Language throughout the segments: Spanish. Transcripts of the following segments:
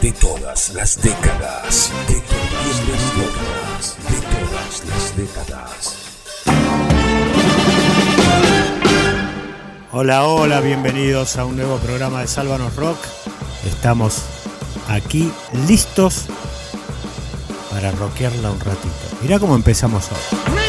de todas las décadas. De todas las décadas. De todas las décadas. Hola, hola, bienvenidos a un nuevo programa de Sálvanos Rock. Estamos aquí listos para rockearla un ratito. Mirá cómo empezamos hoy.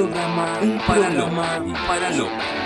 programa para Loma y para Loma.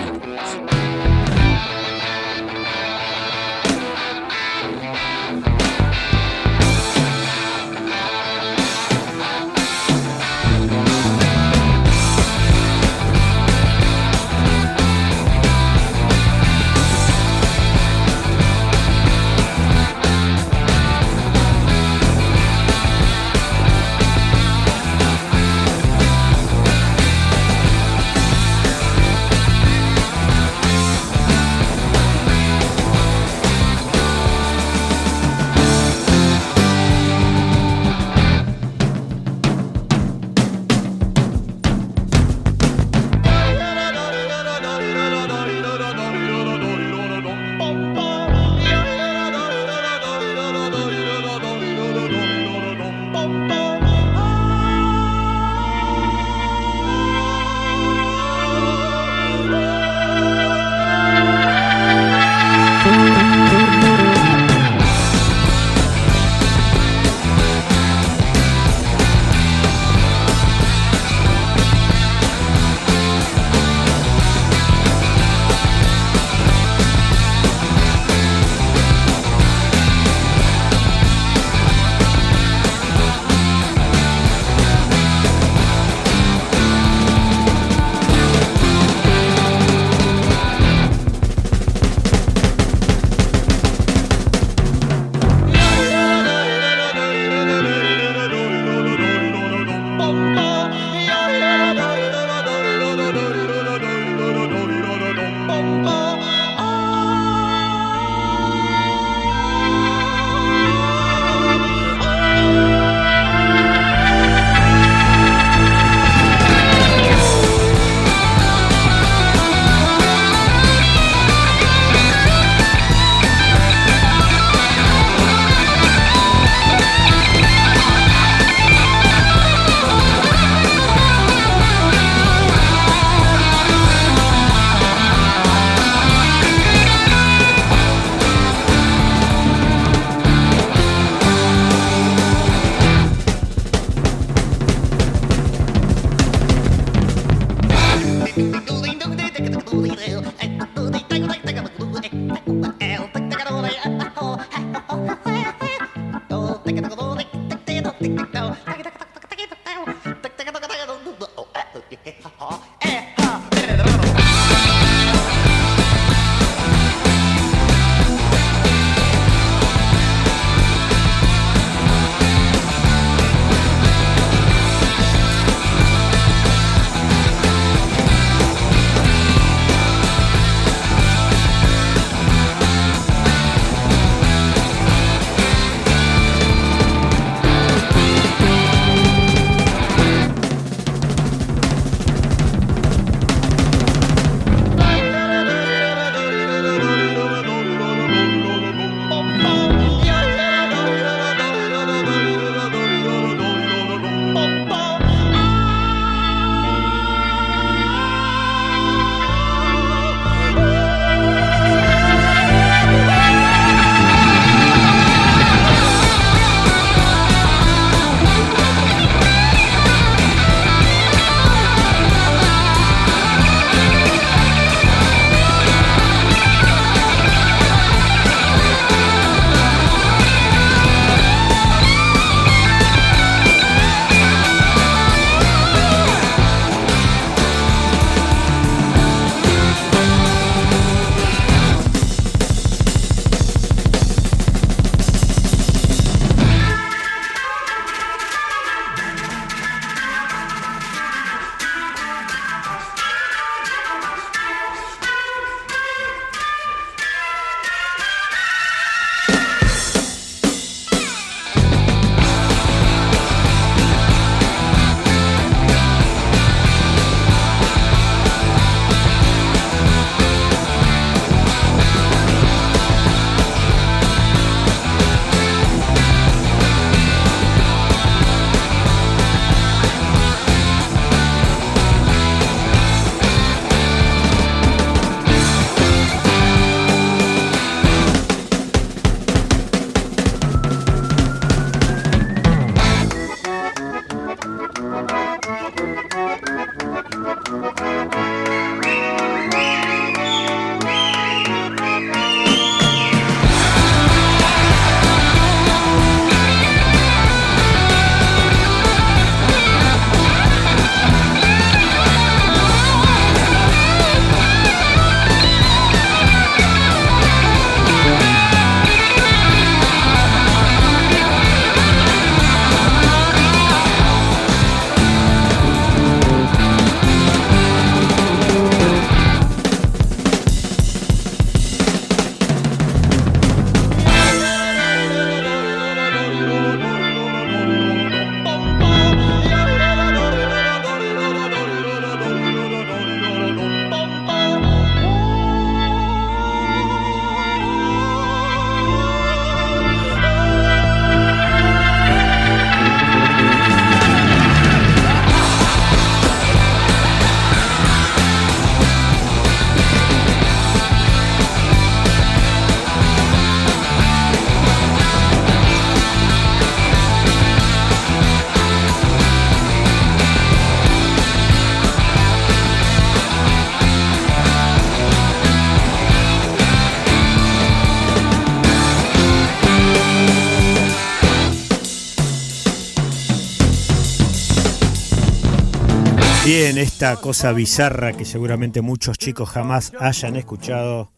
Bien, esta cosa bizarra que seguramente muchos chicos jamás hayan escuchado,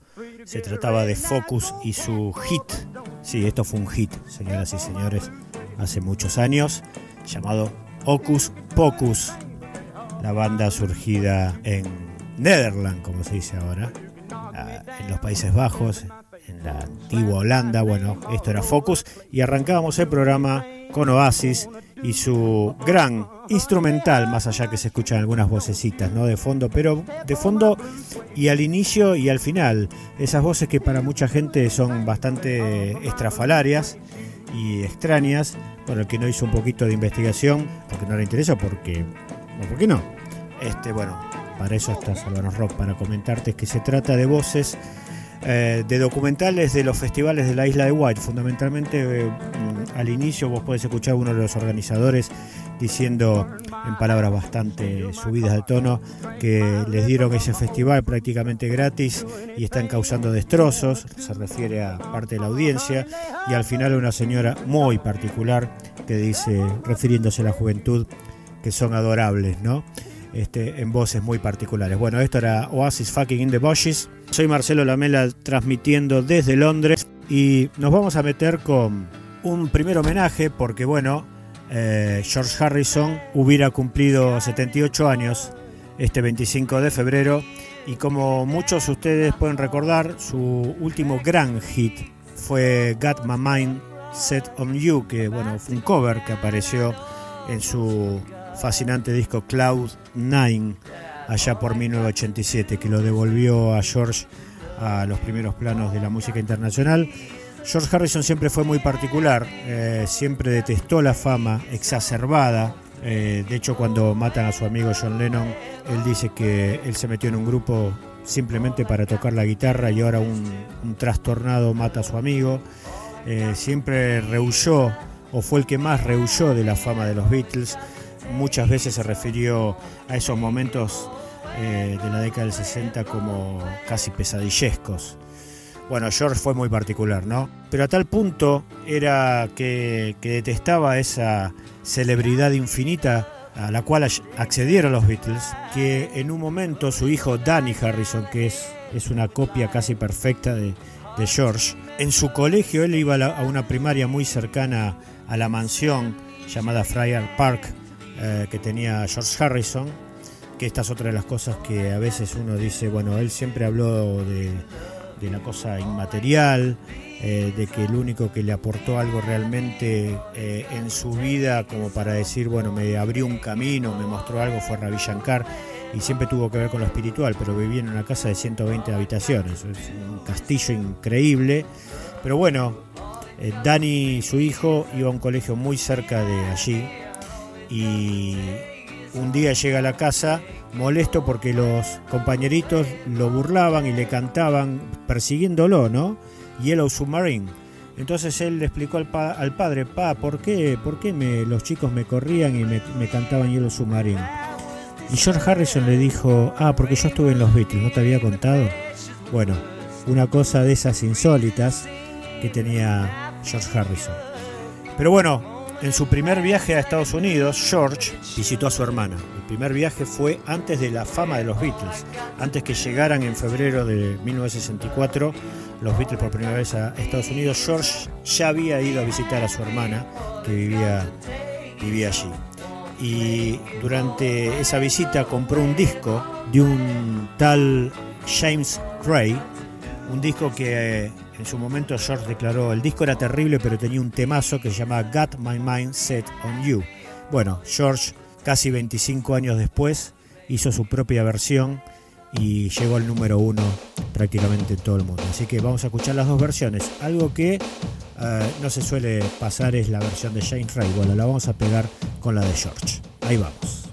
se trataba de Focus y su hit. Sí, esto fue un hit, señoras y señores, hace muchos años, llamado Ocus Pocus, la banda surgida en Netherlands, como se dice ahora, ah, en los Países Bajos, en la antigua Holanda. Bueno, esto era Focus y arrancábamos el programa con Oasis y su gran instrumental, más allá que se escuchan algunas vocecitas ¿no? de fondo, pero de fondo y al inicio y al final. Esas voces que para mucha gente son bastante estrafalarias y extrañas. Bueno, el que no hizo un poquito de investigación, porque no le interesa, porque. ¿por qué no? Este, bueno, para eso está Salvador Rock, para comentarte que se trata de voces eh, de documentales de los festivales de la isla de White. Fundamentalmente, eh, al inicio vos podés escuchar a uno de los organizadores diciendo en palabras bastante subidas de tono que les dieron ese festival prácticamente gratis y están causando destrozos, se refiere a parte de la audiencia, y al final una señora muy particular que dice, refiriéndose a la juventud, que son adorables, ¿no? Este, en voces muy particulares. Bueno, esto era Oasis Fucking in the Bushes. Soy Marcelo Lamela transmitiendo desde Londres y nos vamos a meter con un primer homenaje porque, bueno, eh, George Harrison hubiera cumplido 78 años este 25 de febrero y como muchos de ustedes pueden recordar, su último gran hit fue Got My Mind Set on You, que bueno, fue un cover que apareció en su fascinante disco Cloud 9 allá por 1987, que lo devolvió a George a los primeros planos de la música internacional. George Harrison siempre fue muy particular, eh, siempre detestó la fama exacerbada. Eh, de hecho, cuando matan a su amigo John Lennon, él dice que él se metió en un grupo simplemente para tocar la guitarra y ahora un, trastornado mata a su amigo. Eh, siempre rehuyó, o fue el que más rehuyó de la fama de los Beatles muchas veces se refirió a esos momentos de la década del 60 como casi pesadillescos. Bueno, George fue muy particular, ¿no? Pero a tal punto era que, detestaba esa celebridad infinita a la cual accedieron los Beatles, que en un momento su hijo Danny Harrison, que es, es una copia casi perfecta de, George, en su colegio él iba a, a, una primaria muy cercana a la mansión llamada Friar Park, eh, que tenía George Harrison, que esta es otra de las cosas que a veces uno dice, bueno, él siempre habló de, la cosa inmaterial, eh, de que el único que le aportó algo realmente eh, en su vida, como para decir, bueno, me abrió un camino, me mostró algo, fue Ravi Shankar, y siempre tuvo que ver con lo espiritual, pero vivía en una casa de 120 habitaciones, es un castillo increíble, pero bueno, Dani, su hijo, iba a un colegio muy cerca de allí, y un día llega a la casa molesto porque los compañeritos lo burlaban y le cantaban persiguiéndolo, ¿no? Yellow Submarine. Entonces él le explicó al, padre, pa, ¿por qué, por qué me, los chicos me corrían y me, me, cantaban Yellow Submarine? Y George Harrison le dijo, ah, porque yo estuve en los Beatles, ¿no te había contado? Bueno, una cosa de esas insólitas que tenía George Harrison. Pero bueno, en su primer viaje a Estados Unidos, George visitó a su hermana. Primer viaje fue antes de la fama de los Beatles, antes que llegaran en febrero de 1964 los Beatles por primera vez a Estados Unidos. George ya había ido a visitar a su hermana que vivía, vivía allí. Y durante esa visita compró un disco de un tal James Gray, un disco que en su momento George declaró, el disco era terrible pero tenía un temazo que se llama Got My Mind Set on You. Bueno, George casi 25 años después hizo su propia versión y llegó al número uno prácticamente en todo el mundo. Así que vamos a escuchar las dos versiones. Algo que eh, no se suele pasar es la versión de Shane Ray. Bueno, la vamos a pegar con la de George. Ahí vamos.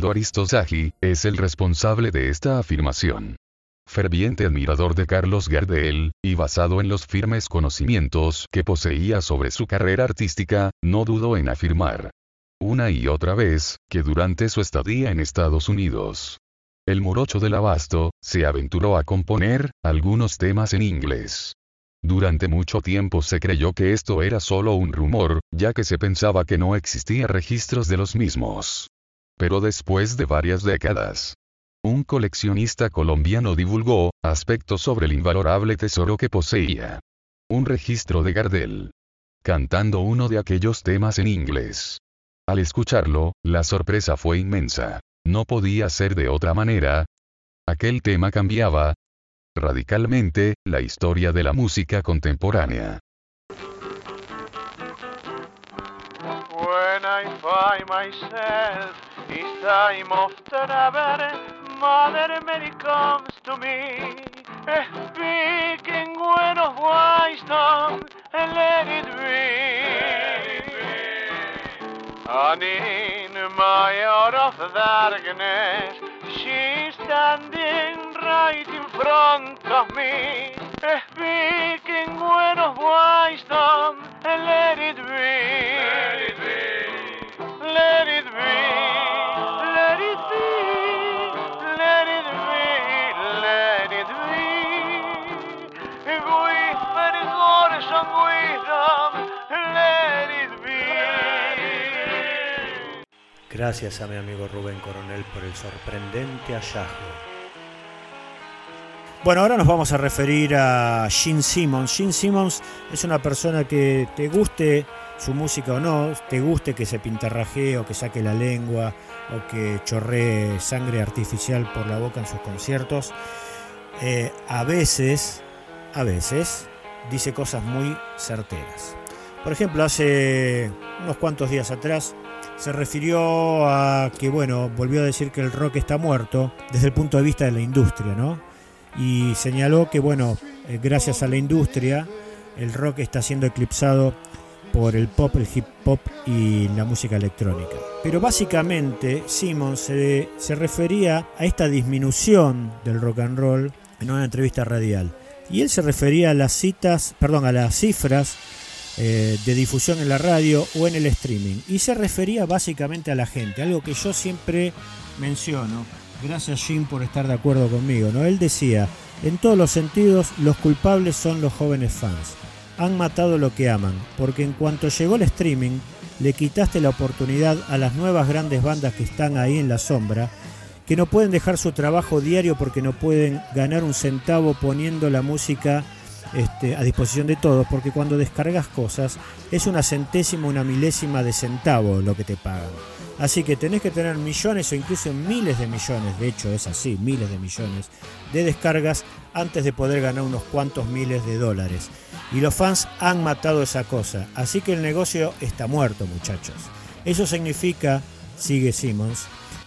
Arturo Romualdo Aristosagi, es el responsable de esta afirmación. Ferviente admirador de Carlos Gardel, y basado en los firmes conocimientos que poseía sobre su carrera artística, no dudó en afirmar una y otra vez, que durante su estadía en Estados Unidos, el morocho del abasto, se aventuró a componer, algunos temas en inglés. Durante mucho tiempo se creyó que esto era solo un rumor, ya que se pensaba que no existía registros de los mismos. Pero después de varias décadas, un coleccionista colombiano divulgó, aspectos sobre el invalorable tesoro que poseía. Un registro de Gardel. Cantando uno de aquellos temas en inglés. Al escucharlo, la sorpresa fue inmensa. No podía ser de otra manera. Aquel tema cambiaba, radicalmente, la historia de la música contemporánea. When I find myself, it's time of travel. Mother Mary comes to me, eh, speaking when of wisdom, and let it be. And in my hour of darkness, she's standing right in front of me, eh, speaking when of wisdom, and let it be. Let it be. Gracias a mi amigo Rubén Coronel por el sorprendente hallazgo. Bueno, ahora nos vamos a referir a Gene Simmons. Gene Simmons es una persona que te guste su música o no, te guste que se pintarrajee o que saque la lengua o que chorree sangre artificial por la boca en sus conciertos. eh, a veces, a veces, dice cosas muy certeras. Por ejemplo, hace unos cuantos días atrás se refirió a que, bueno, volvió a decir que el rock está muerto desde el punto de vista de la industria, ¿no? Y señaló que, bueno, eh, gracias a la industria, el rock está siendo eclipsado por el pop, el hip hop y la música electrónica. Pero básicamente Simmons se, se refería a esta disminución del rock and roll en una entrevista radial. Y él se refería a las citas, perdón, a las cifras eh, de difusión en la radio o en el streaming. Y se refería básicamente a la gente, algo que yo siempre menciono. Gracias Jim por estar de acuerdo conmigo. ¿no? Él decía, en todos los sentidos, los culpables son los jóvenes fans. Han matado lo que aman, porque en cuanto llegó el streaming, le quitaste la oportunidad a las nuevas grandes bandas que están ahí en la sombra, que no pueden dejar su trabajo diario porque no pueden ganar un centavo poniendo la música este, a disposición de todos, porque cuando descargas cosas es una centésima, una milésima de centavo lo que te pagan. Así que tenés que tener millones o incluso miles de millones, de hecho es así, miles de millones de descargas antes de poder ganar unos cuantos miles de dólares. Y los fans han matado esa cosa, así que el negocio está muerto muchachos. Eso significa, sigue Simmons,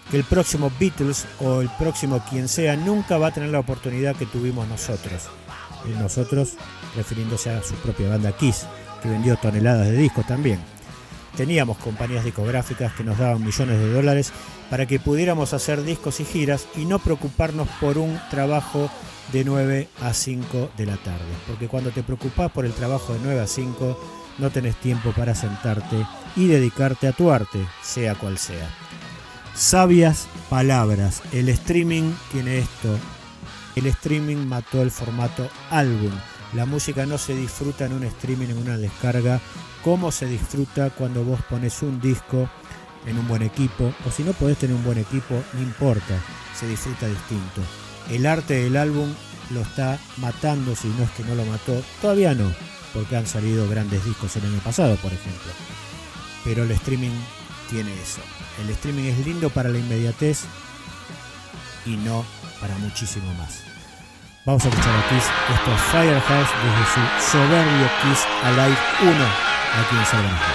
que el próximo Beatles o el próximo quien sea nunca va a tener la oportunidad que tuvimos nosotros. Nosotros refiriéndose a su propia banda Kiss, que vendió toneladas de discos también. Teníamos compañías discográficas que nos daban millones de dólares para que pudiéramos hacer discos y giras y no preocuparnos por un trabajo de 9 a 5 de la tarde. Porque cuando te preocupas por el trabajo de 9 a 5, no tenés tiempo para sentarte y dedicarte a tu arte, sea cual sea. Sabias palabras. El streaming tiene esto. El streaming mató el formato álbum. La música no se disfruta en un streaming, en una descarga, como se disfruta cuando vos pones un disco en un buen equipo. O si no podés tener un buen equipo, no importa, se disfruta distinto. El arte del álbum lo está matando, si no es que no lo mató. Todavía no, porque han salido grandes discos el año pasado, por ejemplo. Pero el streaming tiene eso. El streaming es lindo para la inmediatez y no para muchísimo más. Vamos a escuchar a Kiss. Esto es Firehouse desde su soberbio Kiss Alive 1 aquí en Salvador.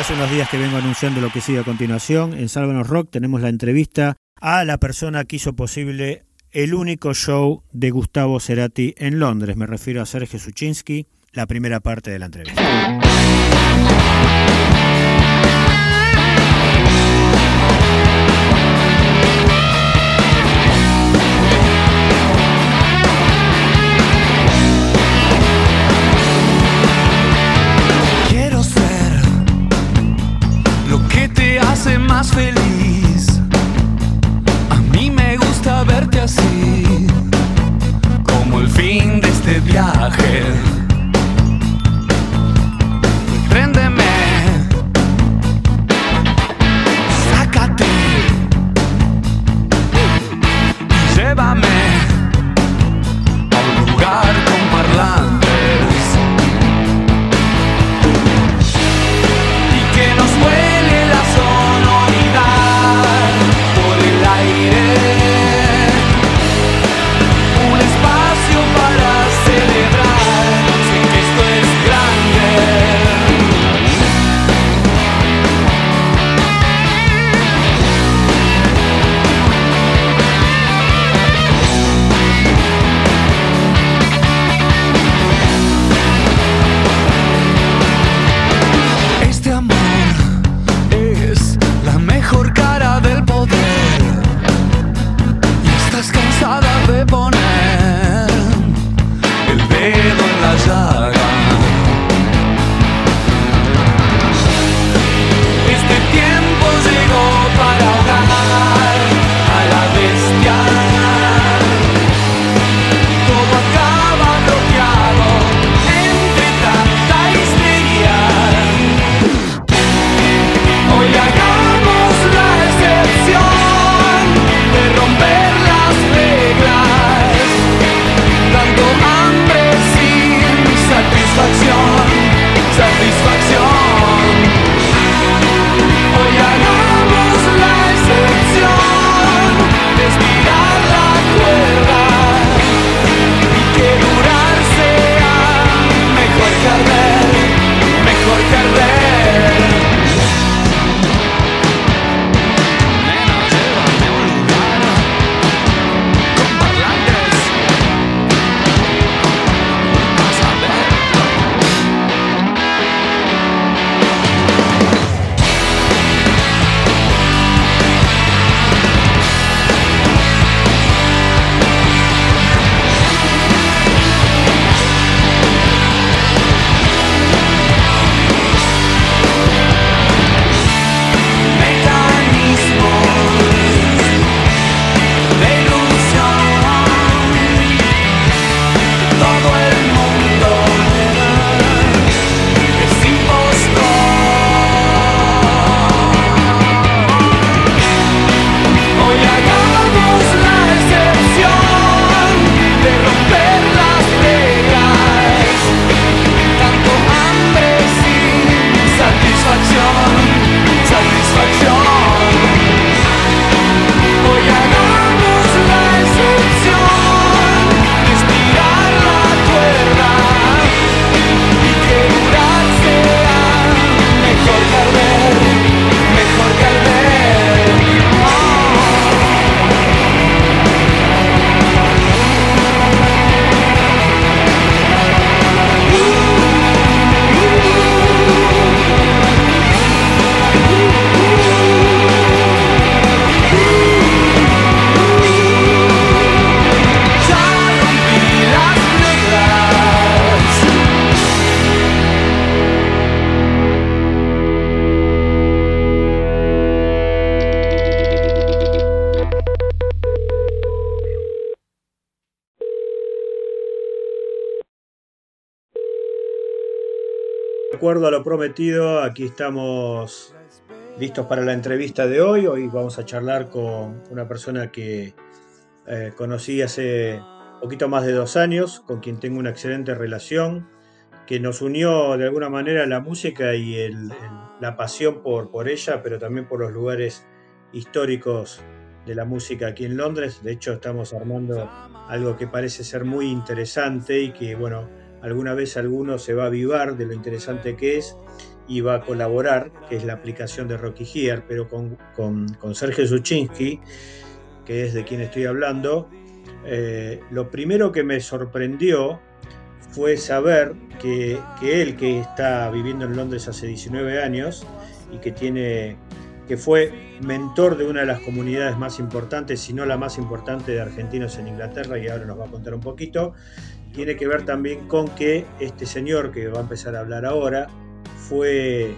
Hace unos días que vengo anunciando lo que sigue a continuación. En Sálvanos Rock tenemos la entrevista a la persona que hizo posible el único show de Gustavo Cerati en Londres. Me refiero a Sergio Suchinsky, la primera parte de la entrevista. Hace más feliz. A mí me gusta verte así, como el fin de este viaje. Prometido, aquí estamos listos para la entrevista de hoy. Hoy vamos a charlar con una persona que eh, conocí hace poquito más de dos años, con quien tengo una excelente relación, que nos unió de alguna manera la música y la pasión por ella, pero también por los lugares históricos de la música aquí en Londres. De hecho, estamos armando algo que parece ser muy interesante y que, bueno, alguna vez alguno se va a avivar de lo interesante que es. iba a colaborar, que es la aplicación de Rocky Gear, pero con, con, Sergio Zuchinski, que es de quien estoy hablando, eh, lo primero que me sorprendió fue saber que, que él, que está viviendo en Londres hace 19 años y que tiene que fue mentor de una de las comunidades más importantes, si no la más importante de argentinos en Inglaterra, y ahora nos va a contar un poquito, tiene que ver también con que este señor que va a empezar a hablar ahora fue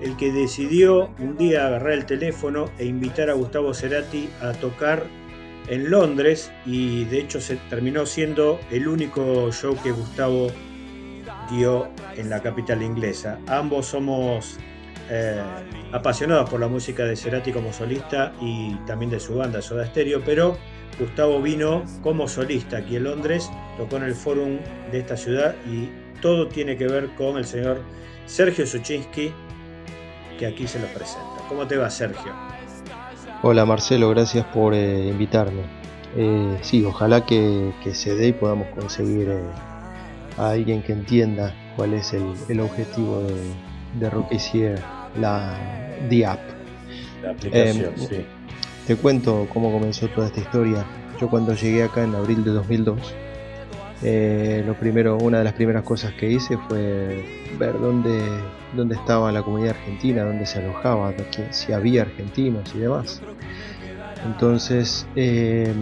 el que decidió un día agarrar el teléfono e invitar a Gustavo Cerati a tocar en Londres y de hecho se terminó siendo el único show que Gustavo dio en la capital inglesa. Ambos somos eh, apasionados por la música de Cerati como solista y también de su banda Soda Stereo, pero Gustavo vino como solista aquí en Londres, tocó en el Forum de esta ciudad y todo tiene que ver con el señor Sergio Suchinsky, que aquí se lo presenta. ¿Cómo te va, Sergio? Hola Marcelo, gracias por eh, invitarme. Eh, sí, ojalá que, que, se dé y podamos conseguir eh, a alguien que entienda cuál es el, el objetivo de, de Rocketeer, la The App. La aplicación, Em, sí. Te cuento cómo comenzó toda esta historia. Yo cuando llegué acá en abril de 2002, eh, lo primero, una de las primeras cosas que hice fue ver dónde, dónde estaba la comunidad argentina, dónde se alojaba, si había argentinos y demás. Entonces, eh,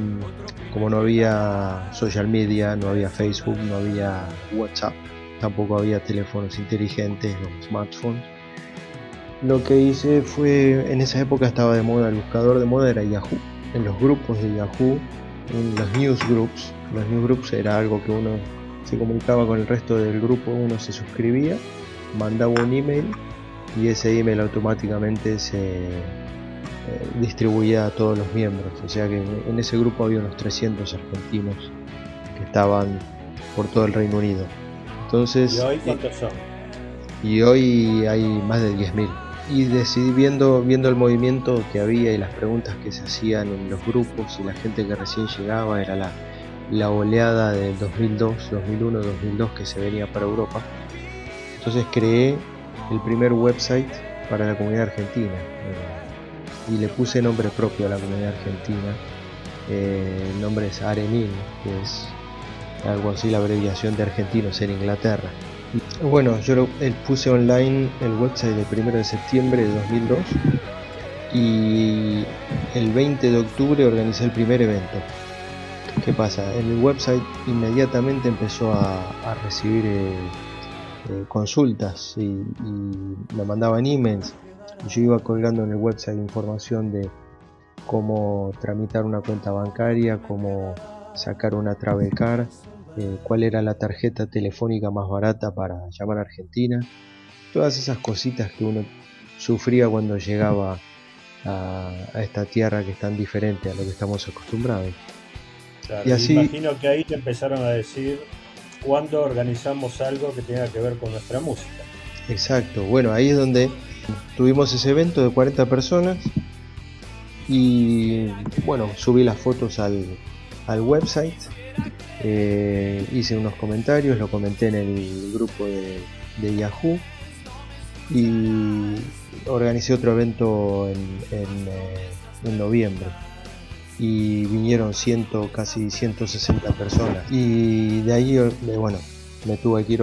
como no había social media, no había Facebook, no había WhatsApp, tampoco había teléfonos inteligentes o smartphones, lo que hice fue, en esa época estaba de moda, el buscador de moda era Yahoo. En los grupos de Yahoo, en los newsgroups, los newsgroups era algo que uno se comunicaba con el resto del grupo, uno se suscribía, mandaba un email y ese email automáticamente se eh, distribuía a todos los miembros. O sea que en- ese grupo había unos 300 argentinos que estaban por todo el Reino Unido. Entonces, ¿Y hoy cuántos son? y hoy hay más de 10.000. Y decidí viendo, viendo el movimiento que había y las preguntas que se hacían en los grupos y la gente que recién llegaba, era la, la oleada del 2002, 2001, 2002 que se venía para Europa. Entonces creé el primer website para la comunidad argentina eh, y le puse nombre propio a la comunidad argentina. Eh, el nombre es Arenin, que es algo así la abreviación de argentinos en Inglaterra. Bueno, yo lo, eh, puse online el website del 1 de septiembre de 2002 y el 20 de octubre organicé el primer evento. ¿Qué pasa? En el website inmediatamente empezó a, recibir eh, eh, consultas y, y me mandaban emails. Yo iba colgando en el website información de cómo tramitar una cuenta bancaria, cómo sacar una travel card, eh, cuál era la tarjeta telefónica más barata para llamar a Argentina, todas esas cositas que uno sufría cuando llegaba a, a esta tierra que es tan diferente a lo que estamos acostumbrados. Claro, y así- Imagino que ahí te empezaron a decir cuándo organizamos algo que tenga que ver con nuestra música. Exacto, bueno, ahí es donde tuvimos ese evento de 40 personas y bueno, subí las fotos al, al website, eh, hice unos comentarios, lo comenté en el grupo de, de Yahoo. Y organicé otro evento en, en, eh, en noviembre. Y vinieron ciento, casi 160 personas. Y de ahí eh, bueno me tuve que ir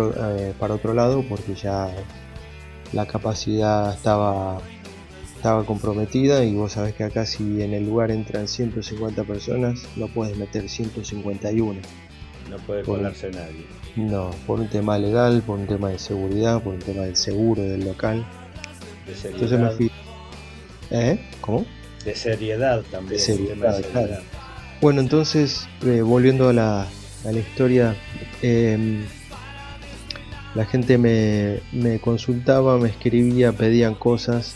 para otro lado porque ya la capacidad estaba estaba comprometida y vos sabés que acá si en el lugar entran 150 personas no puedes meter 151 No puede Por- colarse nadie. no por un tema legal por un tema de seguridad por un tema del seguro del local De entonces seriedad, me fui ¿eh? ¿cómo? de seriedad también. De seriedad, tema de seriedad. claro. Bueno, entonces, eh, volviendo a la, a la historia, em, la gente me, me consultaba, me escribía, pedían cosas,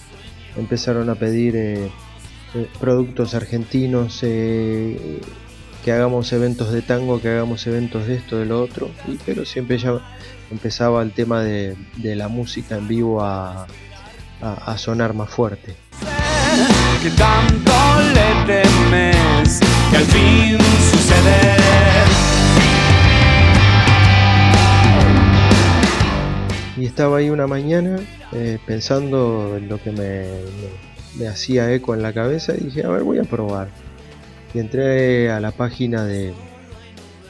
empezaron a pedir eh, eh, productos argentinos, eh, que hagamos eventos de tango, que hagamos eventos de esto, de lo otro, pero siempre ya empezaba el tema de, la música en vivo a, sonar más fuerte. Estaba ahí una mañana eh, pensando en lo que me, me- hacía eco en la cabeza, dije, a ver, voy a probar. Y entré a la página de,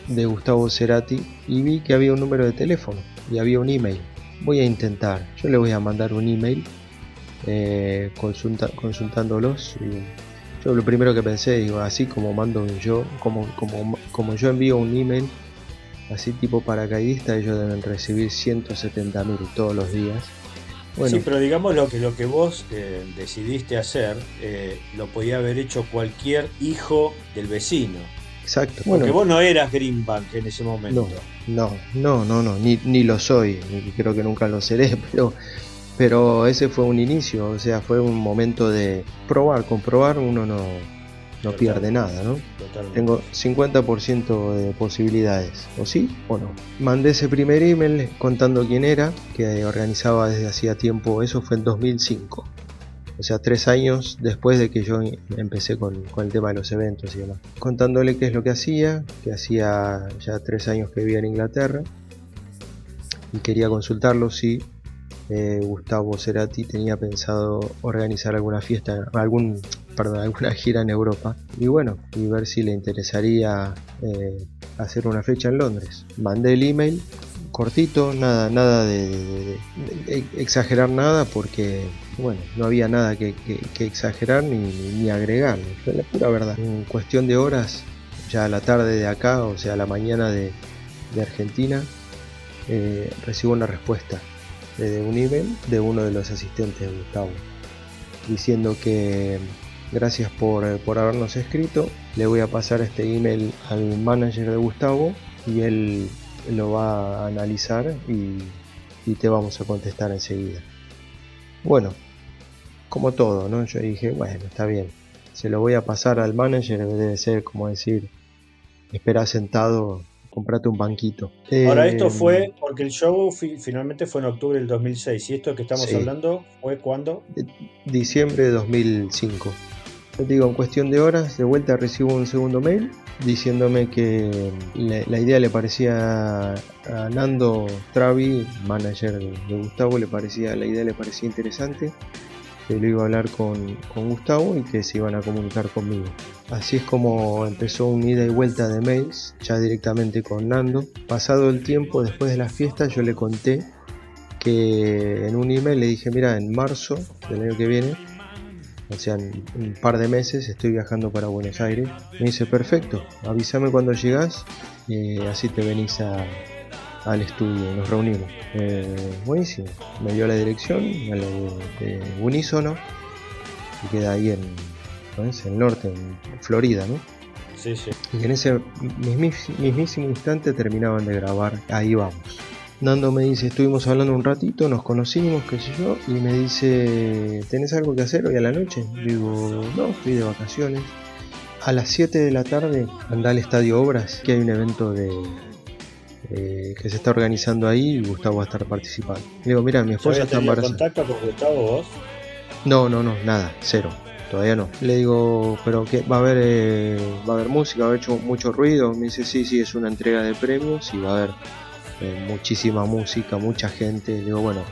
de Gustavo Cerati y vi que había un número de teléfono y había un email. Voy a intentar, yo le voy a mandar un email eh, consulta- consultándolos. y yo lo primero que pensé, digo, así como mando yo, como, como, como yo envío un email, así tipo paracaidista, ellos deben recibir 170.000 todos los días. Bueno, Sí, pero digamos lo que, lo que vos eh, decidiste hacer, eh, lo podía haber hecho cualquier hijo del vecino. exacto. Porque Bueno, vos no eras Greenbank en ese momento. No, no, no, no, ni, ni lo soy, ni creo que nunca lo seré, pero, pero ese fue un inicio, o sea, fue un momento de probar, comprobar, uno no, no pierde nada, ¿no? Totalmente. Tengo 50% de posibilidades, o sí o no. Mandé ese primer email contando quién era, que organizaba desde hacía tiempo, eso fue en 2005. O sea, tres años después de que yo empecé con, con el tema de los eventos y demás. Contándole qué es lo que hacía, que hacía ya tres años que vivía en Inglaterra y quería consultarlo si eh, Gustavo Cerati tenía pensado organizar alguna fiesta, algún, perdón, alguna gira en Europa y bueno, y ver si le interesaría eh, hacer una fecha en Londres. Mandé el email cortito, nada, nada de, exagerar nada porque bueno, no había nada que, exagerar ni, ni, agregar, la pura verdad. En cuestión de horas, ya a la tarde de acá, o sea, a la mañana de, de Argentina, eh, recibo una respuesta de un email de uno de los asistentes de Gustavo diciendo que gracias por, eh, por habernos escrito, le voy a pasar este email al manager de Gustavo y él lo va a analizar y, y te vamos a contestar enseguida. Bueno, como todo, ¿no? Yo dije, bueno, está bien, se lo voy a pasar al manager, debe ser como decir, espera sentado, comprate un banquito. Ahora, Eh, esto fue porque el show fi- finalmente fue en octubre del 2006. ¿Y esto que estamos Sí. hablando fue cuando? diciembre de 2005. Digo, en cuestión de horas, de vuelta recibo un segundo mail diciéndome que le- la idea le parecía a Nando Travi, manager de de Gustavo, le parecía, la idea le parecía interesante, que lo iba a hablar con, con Gustavo y que se iban a comunicar conmigo. Así es como empezó un ida y vuelta de mails, ya directamente con Nando. Pasado el tiempo, después de las fiestas, yo le conté que en un email le dije, mira, en marzo del año que viene, o sea, en un par de meses estoy viajando para Buenos Aires. Me dice, perfecto, avísame cuando llegas, eh, así te venís a- al estudio y nos reunimos. Eh, buenísimo, me dio la dirección, a la de, de Unísono, que queda ahí en, ¿no es? en el norte, en Florida, ¿no? Sí, sí. Y en ese mismísimo instante terminaban de grabar Ahí vamos. Nando me dice, estuvimos hablando un ratito, nos conocimos, qué sé yo, y me dice, ¿tenés algo que hacer hoy a la noche? Digo, no, estoy de vacaciones. A las 7 de la tarde anda al Estadio Obras, que hay un evento de eh, que se está organizando ahí y Gustavo va a estar participando. Le digo, mira, mi ¿Ya esposa está embarazada. contacto con Gustavo vos? No, no, no, nada, cero. Todavía no. Le digo, pero que va a haber eh, va a haber música, va a haber mucho ruido. Me dice, sí, sí, es una entrega de premios y va a haber eh, muchísima música, mucha gente. Digo, bueno.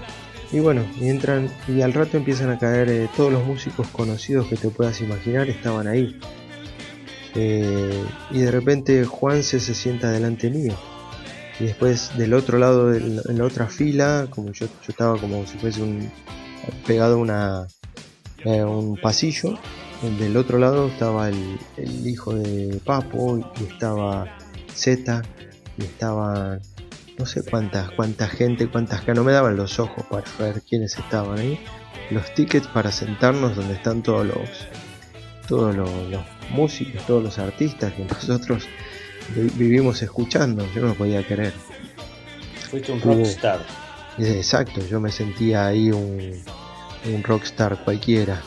Y bueno, entran y al rato empiezan a caer eh, todos los músicos conocidos que te puedas imaginar estaban ahí. Eh, y de repente Juanse se sienta delante mío. Y después del otro lado, en la otra fila, como yo, yo estaba como si fuese un pegado a una, un pasillo. Del otro lado estaba el, hijo de Papo y estaba Z y estaba no sé cuántas, cuánta gente, cuántas que no me daban los ojos para ver quiénes estaban ahí. Los tickets para sentarnos donde están todos los todos los, los músicos, todos los artistas que nosotros vi- vivimos escuchando. Yo no podía creer. Fuiste un rockstar. Eh, Exacto, yo me sentía ahí un, un rockstar cualquiera.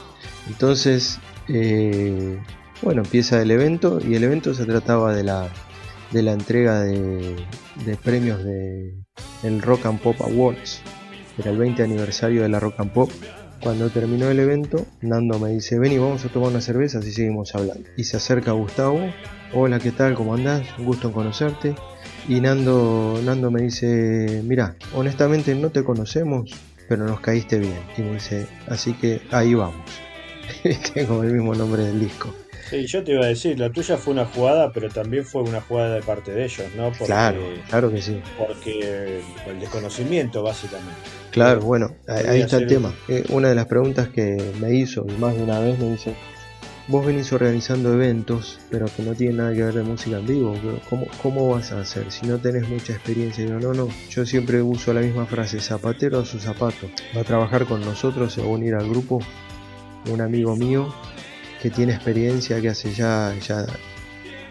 Entonces, eh, bueno, empieza el evento y el evento se trataba de la, de la entrega de, premios de el Rock and Pop Awards. Era el 20 aniversario de la Rock and Pop. Cuando terminó el evento, Nando me dice, ven y vamos a tomar una cerveza y seguimos hablando. Y se acerca Gustavo, hola, ¿qué tal? ¿Cómo andás? Un gusto en conocerte. Y Nando, Nando me dice, mira, honestamente no te conocemos, pero nos caíste bien. Y me dice, así que ahí vamos. Tengo el mismo nombre del disco. Sí, yo te iba a decir, la tuya fue una jugada, pero también fue una jugada de parte de ellos, ¿no? Porque, Claro, claro que sí. Porque el desconocimiento, básicamente. Claro, bueno, ahí, está el tema. Eh, una de las preguntas que me hizo, y más de una vez, me dice, vos venís organizando eventos, pero que no tienen nada que ver de música en vivo, ¿cómo, cómo vas a hacer si no tenés mucha experiencia? Y digo, no, no, yo siempre uso la misma frase, zapatero a su zapato. Va a trabajar con nosotros, se va a unir al grupo, un amigo mío que tiene experiencia, que hace ya, ya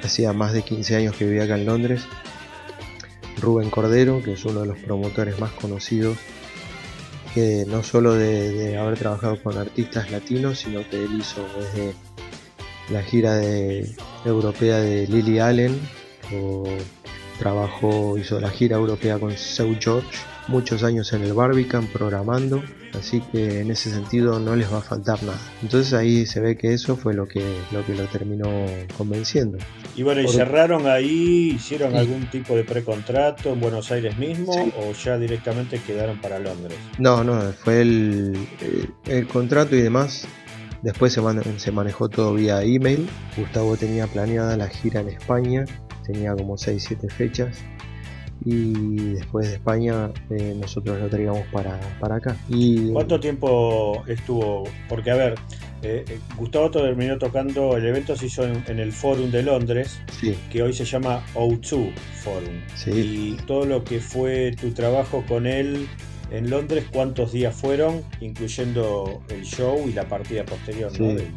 hacía más de 15 años que vivía acá en Londres. Rubén Cordero, que es uno de los promotores más conocidos que no solo de, haber trabajado con artistas latinos, sino que él hizo desde la gira de, europea de Lily Allen, o trabajó, hizo la gira europea con Seu George, muchos años en el Barbican programando, así que en ese sentido no les va a faltar nada. Entonces ahí se ve que eso fue lo que lo, que lo terminó convenciendo. Y bueno, ¿y Por- cerraron ahí, hicieron Sí. algún tipo de precontrato en Buenos Aires mismo Sí. o ya directamente quedaron para Londres? No, no, fue el, el- el contrato y demás. Después se, man- se manejó todo vía email. Gustavo tenía planeada la gira en España, tenía como 6-7 fechas. Y después de España eh, nosotros lo traíamos para, para acá. Y ¿Cuánto tiempo estuvo? Porque, a ver, eh, eh, Gustavo terminó tocando, el evento se hizo en, en el Forum de Londres, sí, que hoy se llama O2 Forum. sí, Y todo lo que fue tu trabajo con él en Londres, ¿cuántos días fueron? Incluyendo el show y la partida posterior, ¿no? Sí. De-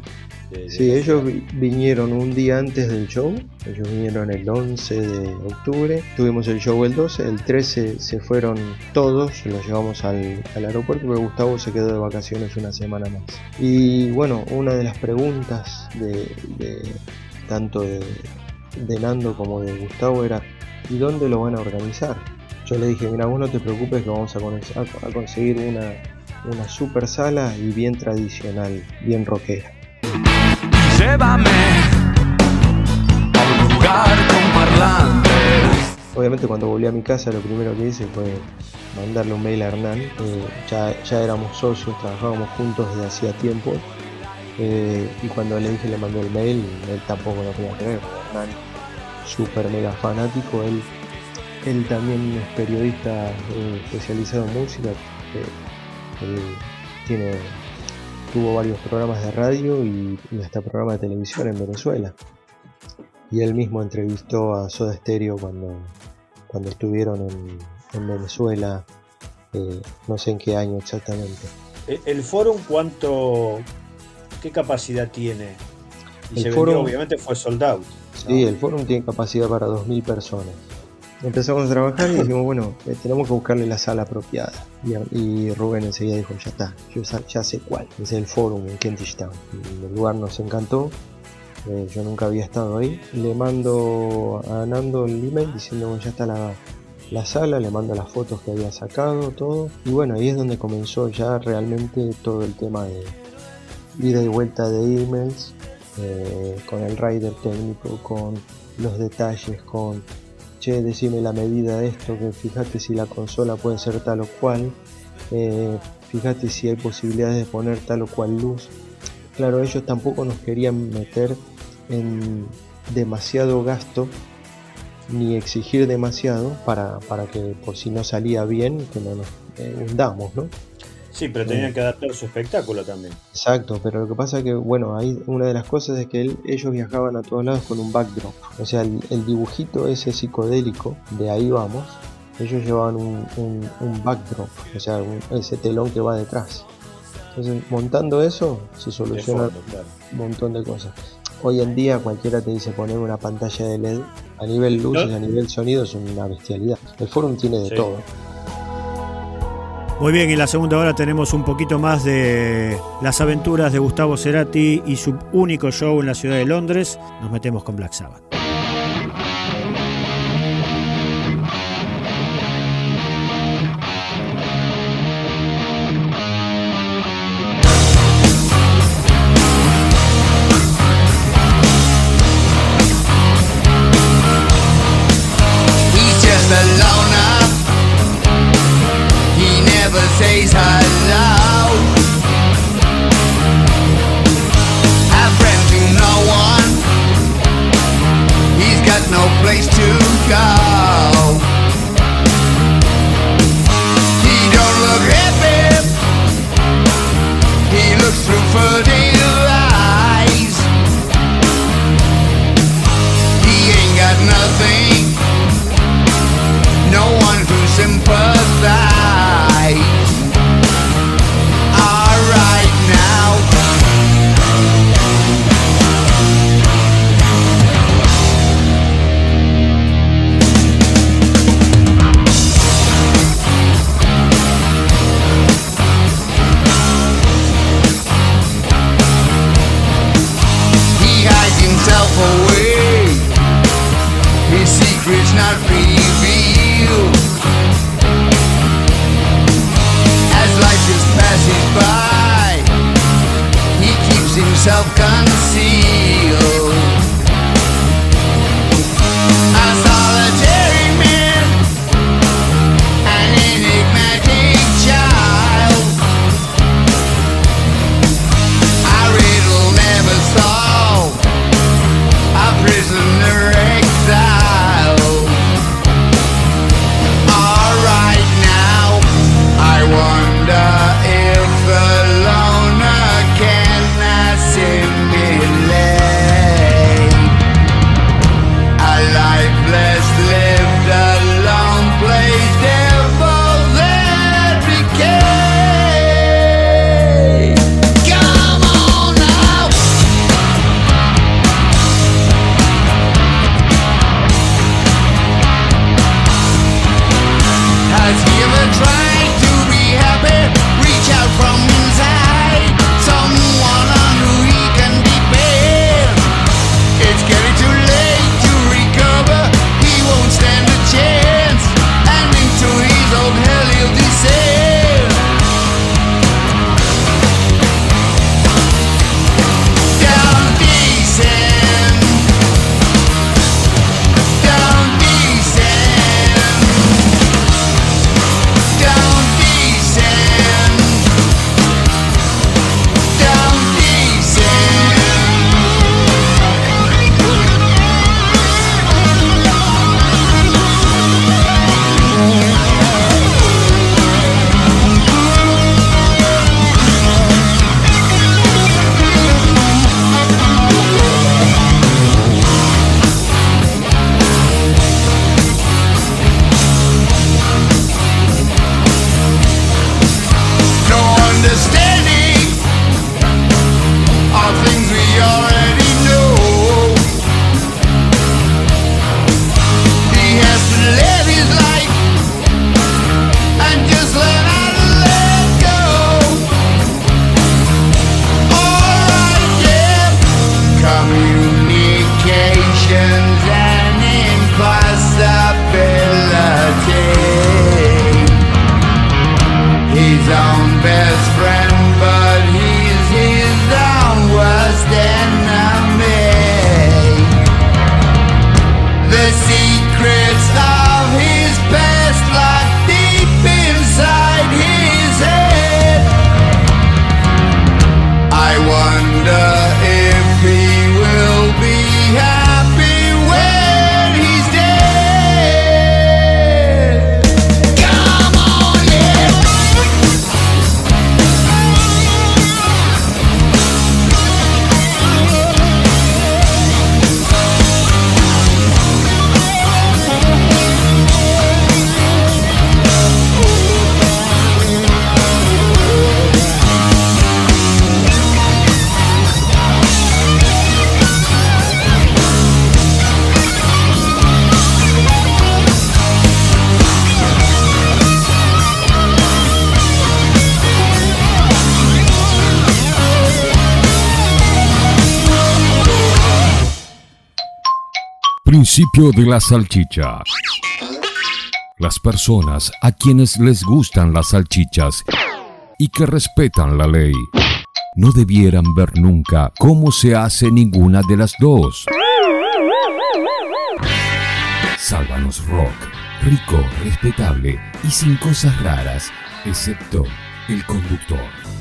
de- Sí, ellos vinieron un día antes del show, ellos vinieron el 11 de octubre, tuvimos el show el 12, el 13 se fueron todos, los llevamos al, al aeropuerto, pero Gustavo se quedó de vacaciones una semana más. Y bueno, una de las preguntas de, de- tanto de, de Nando como de Gustavo era, ¿y dónde lo van a organizar? Yo le dije, mira, vos no te preocupes que vamos a, con- a- a conseguir una, una super sala y bien tradicional, bien rockera. Llévame lugar. Obviamente cuando volví a mi casa lo primero que hice fue mandarle un mail a Hernán. ya, éramos socios, trabajábamos juntos desde hacía tiempo. eh, y cuando le dije le mandé el mail, él tampoco lo podía creer. Hernán, súper mega fanático, él, él también es periodista eh, especializado en música. eh, tiene, tuvo varios programas de radio y, y hasta programas de televisión en Venezuela. Y él mismo entrevistó a Soda Stereo cuando, cuando estuvieron en, en Venezuela, eh, no sé en qué año exactamente. ¿El- ¿El Forum cuánto, qué capacidad tiene? Y El se vendió, obviamente fue sold out. Sí, el forum tiene capacidad para 2.000 personas. Empezamos a trabajar y dijimos, bueno, eh, tenemos que buscarle la sala apropiada. Y, Rubén enseguida dijo, ya está, yo ya sé cuál. Es el forum en Kentish Town. Y el lugar nos encantó. eh, yo nunca había estado ahí. Le mando a Nando el email diciendo, ya está la, la sala, le mando las fotos que había sacado, todo. Y bueno, ahí es donde comenzó ya realmente todo el tema de ida y vuelta de emails eh, con el rider técnico, con los detalles, con decime la medida de esto, que fíjate si la consola puede ser tal o cual, eh, fíjate si hay posibilidades de poner tal o cual luz. Claro, ellos tampoco nos querían meter en demasiado gasto ni exigir demasiado para, para que por si no salía bien, que no nos eh, hundamos, ¿no? Sí, pero tenían que adaptar su espectáculo también. Exacto, pero lo que pasa es que, bueno, ahí una de las cosas es que él- ellos viajaban a todos lados con un backdrop. O sea, el, el dibujito ese psicodélico, de ahí vamos, ellos llevaban un, un- un backdrop, o sea, un- ese telón que va detrás. Entonces, montando eso, se soluciona fondo, claro. un montón de cosas. Hoy en día cualquiera te dice poner una pantalla de LED, a nivel luces, ¿No? a nivel sonido, es una bestialidad. El forum tiene de Sí. todo. Muy bien, en la segunda hora tenemos un poquito más de las aventuras de Gustavo Cerati y su único show en la ciudad de Londres. Nos metemos con Black Sabbath. de la salchicha. Las personas a quienes les gustan las salchichas y que respetan la ley no debieran ver nunca cómo se hace ninguna de las dos. Sálvanos Rock, rico, respetable y sin cosas raras, excepto el conductor.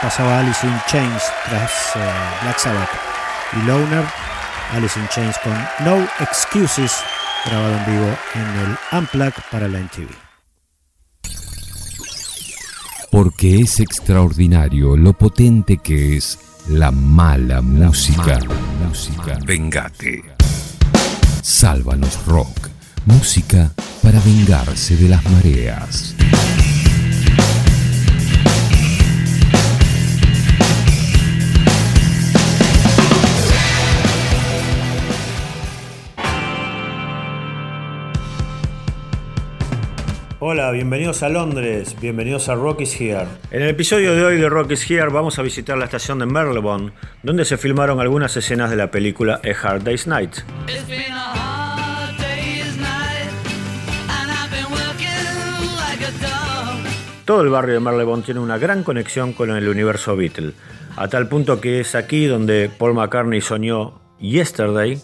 pasaba Alice in Chains tras eh, Black Sabbath y Loner. Alice in Chains con No Excuses, grabado en vivo en el Unplugged para la MTV. Porque es extraordinario lo potente que es la mala música. La mala música. Vengate. Sálvanos rock. Música para vengarse de las mareas. Hola, bienvenidos a Londres, bienvenidos a Rocky's Here. En el episodio de hoy de Rocky's Here vamos a visitar la estación de Marylebone, donde se filmaron algunas escenas de la película A Hard Day's Night. Todo el barrio de Marylebone tiene una gran conexión con el universo Beatle, a tal punto que es aquí donde Paul McCartney soñó Yesterday,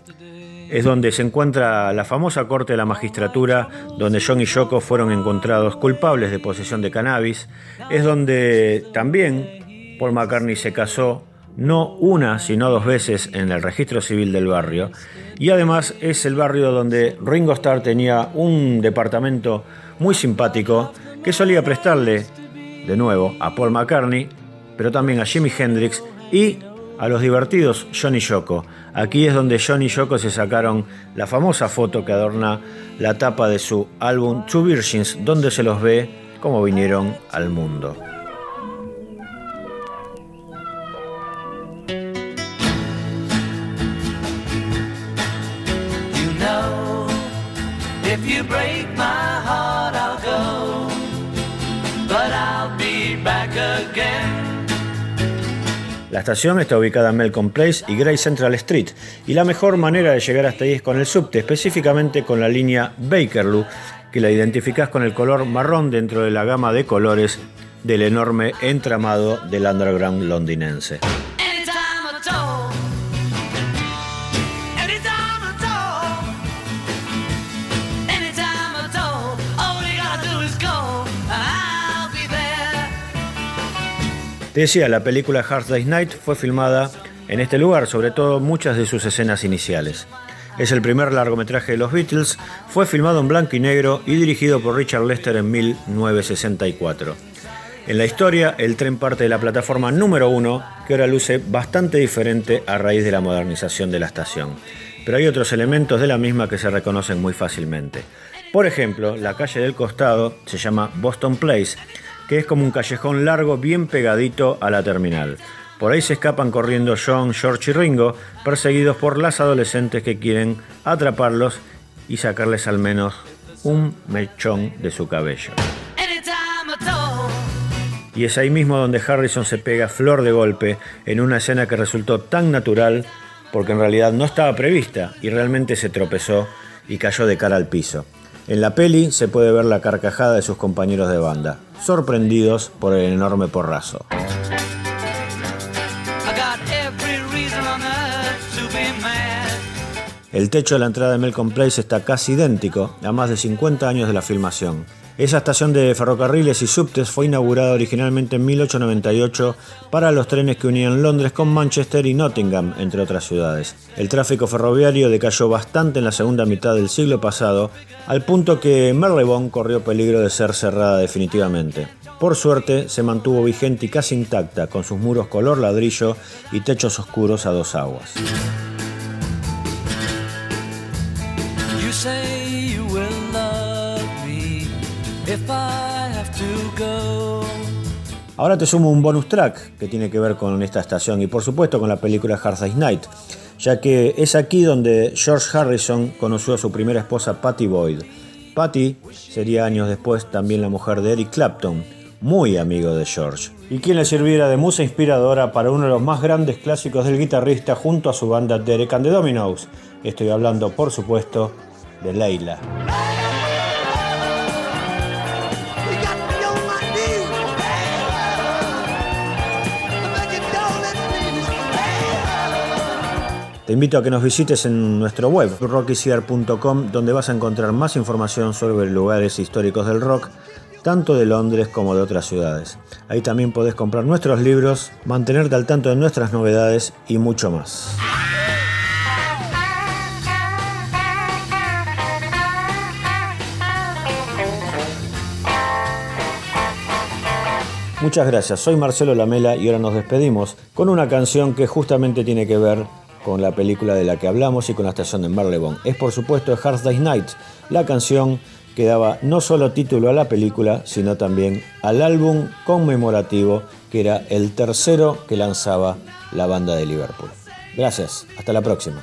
es donde se encuentra la famosa corte de la magistratura, donde John y Yoko fueron encontrados culpables de posesión de cannabis, es donde también Paul McCartney se casó no una, sino dos veces en el registro civil del barrio, y además es el barrio donde Ringo Starr tenía un departamento muy simpático que solía prestarle, de nuevo, a Paul McCartney, pero también a Jimi Hendrix y a los divertidos John y Yoko. Aquí es donde John y Yoko se sacaron la famosa foto que adorna la tapa de su álbum Two Virgins, donde se los ve como vinieron al mundo. Estación está ubicada en Melcombe Place y Grey Central Street, y la mejor manera de llegar hasta ahí es con el subte, específicamente con la línea Bakerloo, que la identificás con el color marrón dentro de la gama de colores del enorme entramado del underground londinense. Te decía, la película Hard Day's Night fue filmada en este lugar, sobre todo muchas de sus escenas iniciales. Es el primer largometraje de los Beatles, fue filmado en blanco y negro y dirigido por Richard Lester en 1964. En la historia, el tren parte de la plataforma número uno, que ahora luce bastante diferente a raíz de la modernización de la estación. Pero hay otros elementos de la misma que se reconocen muy fácilmente. Por ejemplo, la calle del costado se llama Boston Place, que es como un callejón largo bien pegadito a la terminal. Por ahí se escapan corriendo John, George y Ringo, perseguidos por las adolescentes que quieren atraparlos y sacarles al menos un mechón de su cabello. Y es ahí mismo donde Harrison se pega flor de golpe en una escena que resultó tan natural porque en realidad no estaba prevista y realmente se tropezó y cayó de cara al piso. En la peli se puede ver la carcajada de sus compañeros de banda, sorprendidos por el enorme porrazo. El techo de la entrada de Melcombe Place está casi idéntico a más de 50 años de la filmación. Esa estación de ferrocarriles y subtes fue inaugurada originalmente en 1898 para los trenes que unían Londres con Manchester y Nottingham, entre otras ciudades. El tráfico ferroviario decayó bastante en la segunda mitad del siglo pasado, al punto que Marylebone corrió peligro de ser cerrada definitivamente. Por suerte, se mantuvo vigente y casi intacta, con sus muros color ladrillo y techos oscuros a dos aguas. If I have to go. Ahora te sumo un bonus track que tiene que ver con esta estación y por supuesto con la película Hard Day's Night, ya que es aquí donde George Harrison conoció a su primera esposa Patty Boyd. Patty sería años después también la mujer de Eric Clapton, muy amigo de George, y quien le sirviera de musa inspiradora para uno de los más grandes clásicos del guitarrista junto a su banda Derek and the Dominos. Estoy hablando, por supuesto, de Leila. Te invito a que nos visites en nuestro web, rockysear.com, donde vas a encontrar más información sobre lugares históricos del rock, tanto de Londres como de otras ciudades. Ahí también podés comprar nuestros libros, mantenerte al tanto de nuestras novedades y mucho más. Muchas gracias, soy Marcelo Lamela y ahora nos despedimos con una canción que justamente tiene que ver con la película de la que hablamos y con la estación de Marylebone. Es por supuesto Hard Day's Night, la canción que daba no solo título a la película, sino también al álbum conmemorativo que era el tercero que lanzaba la banda de Liverpool. Gracias, hasta la próxima.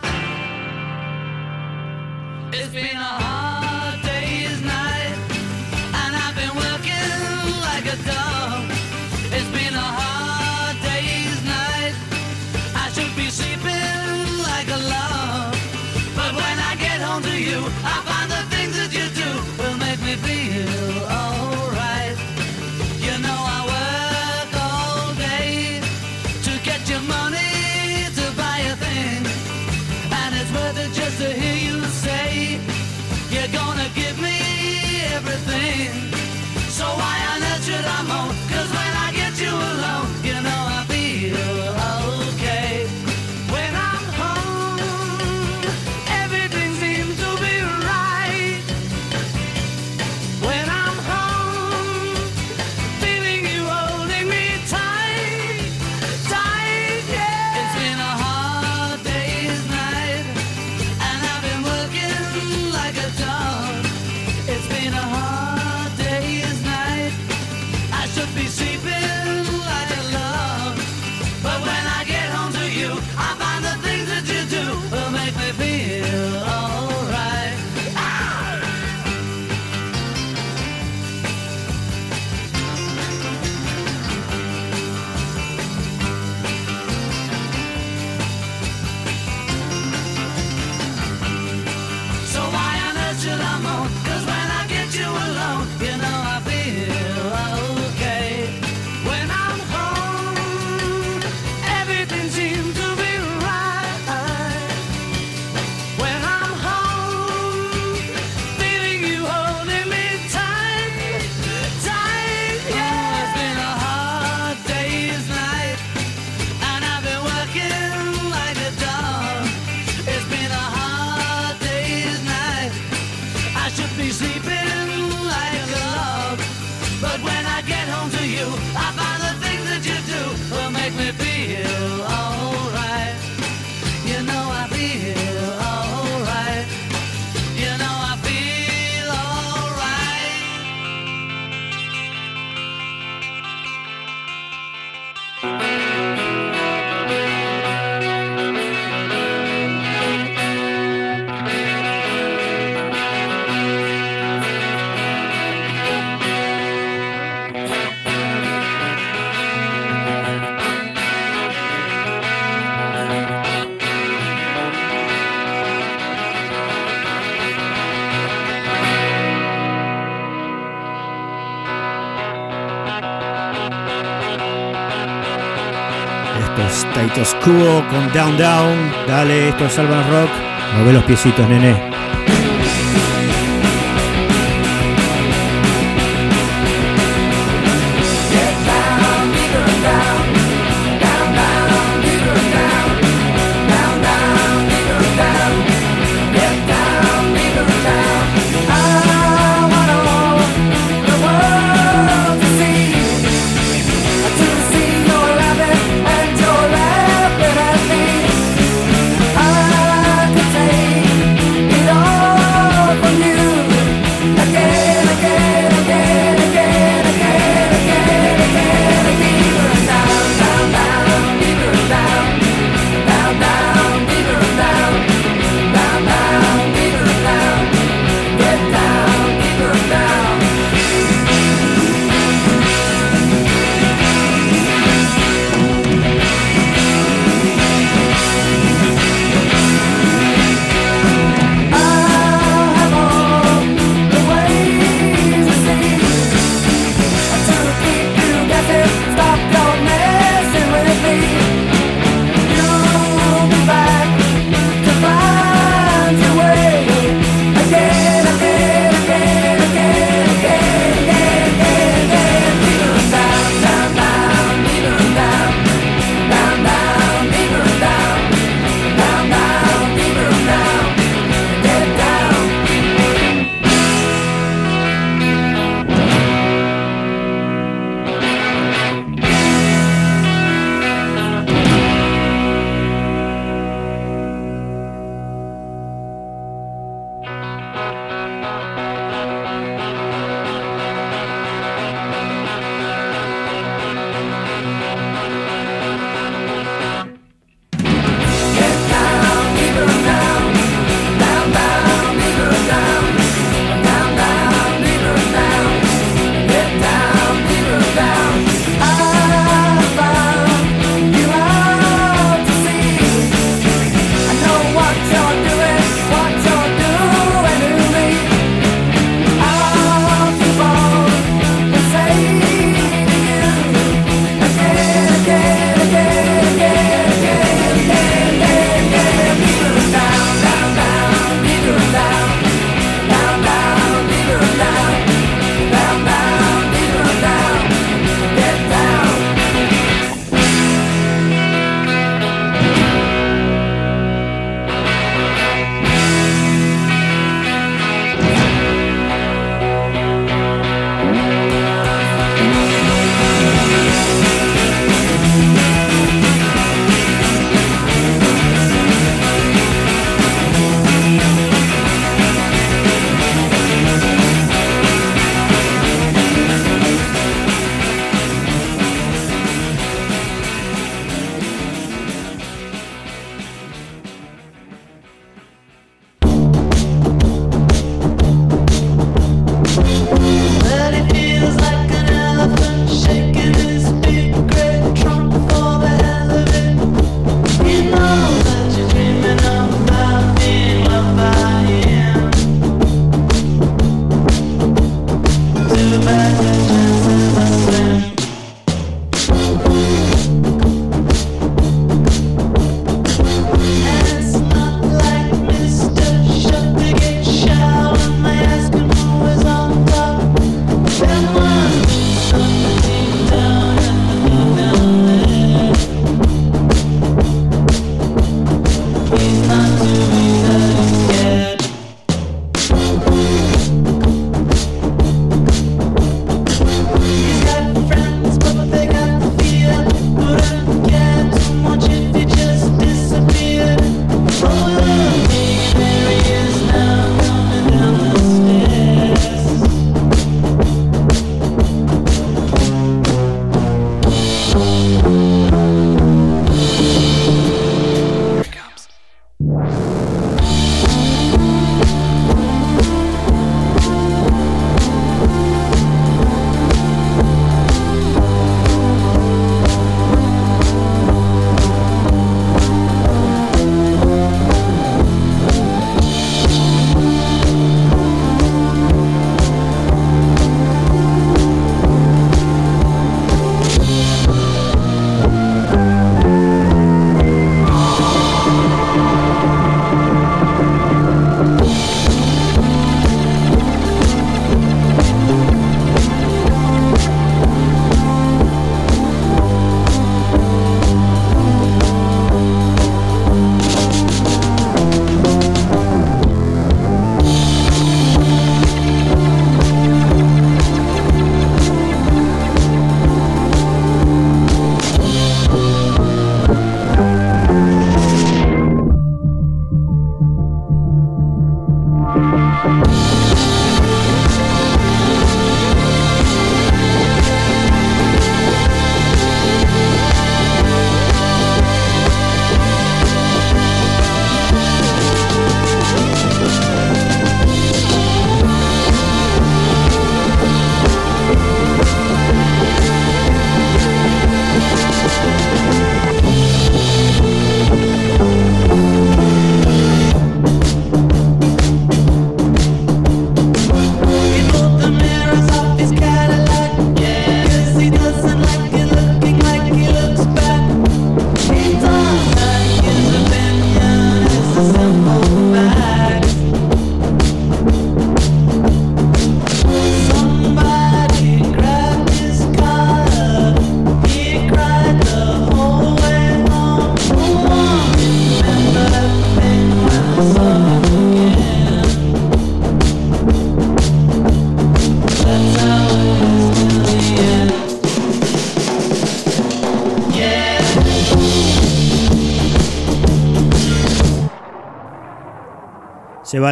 Con Down Down. Dale, esto es Salvan Rock. Mueve los piecitos, nene.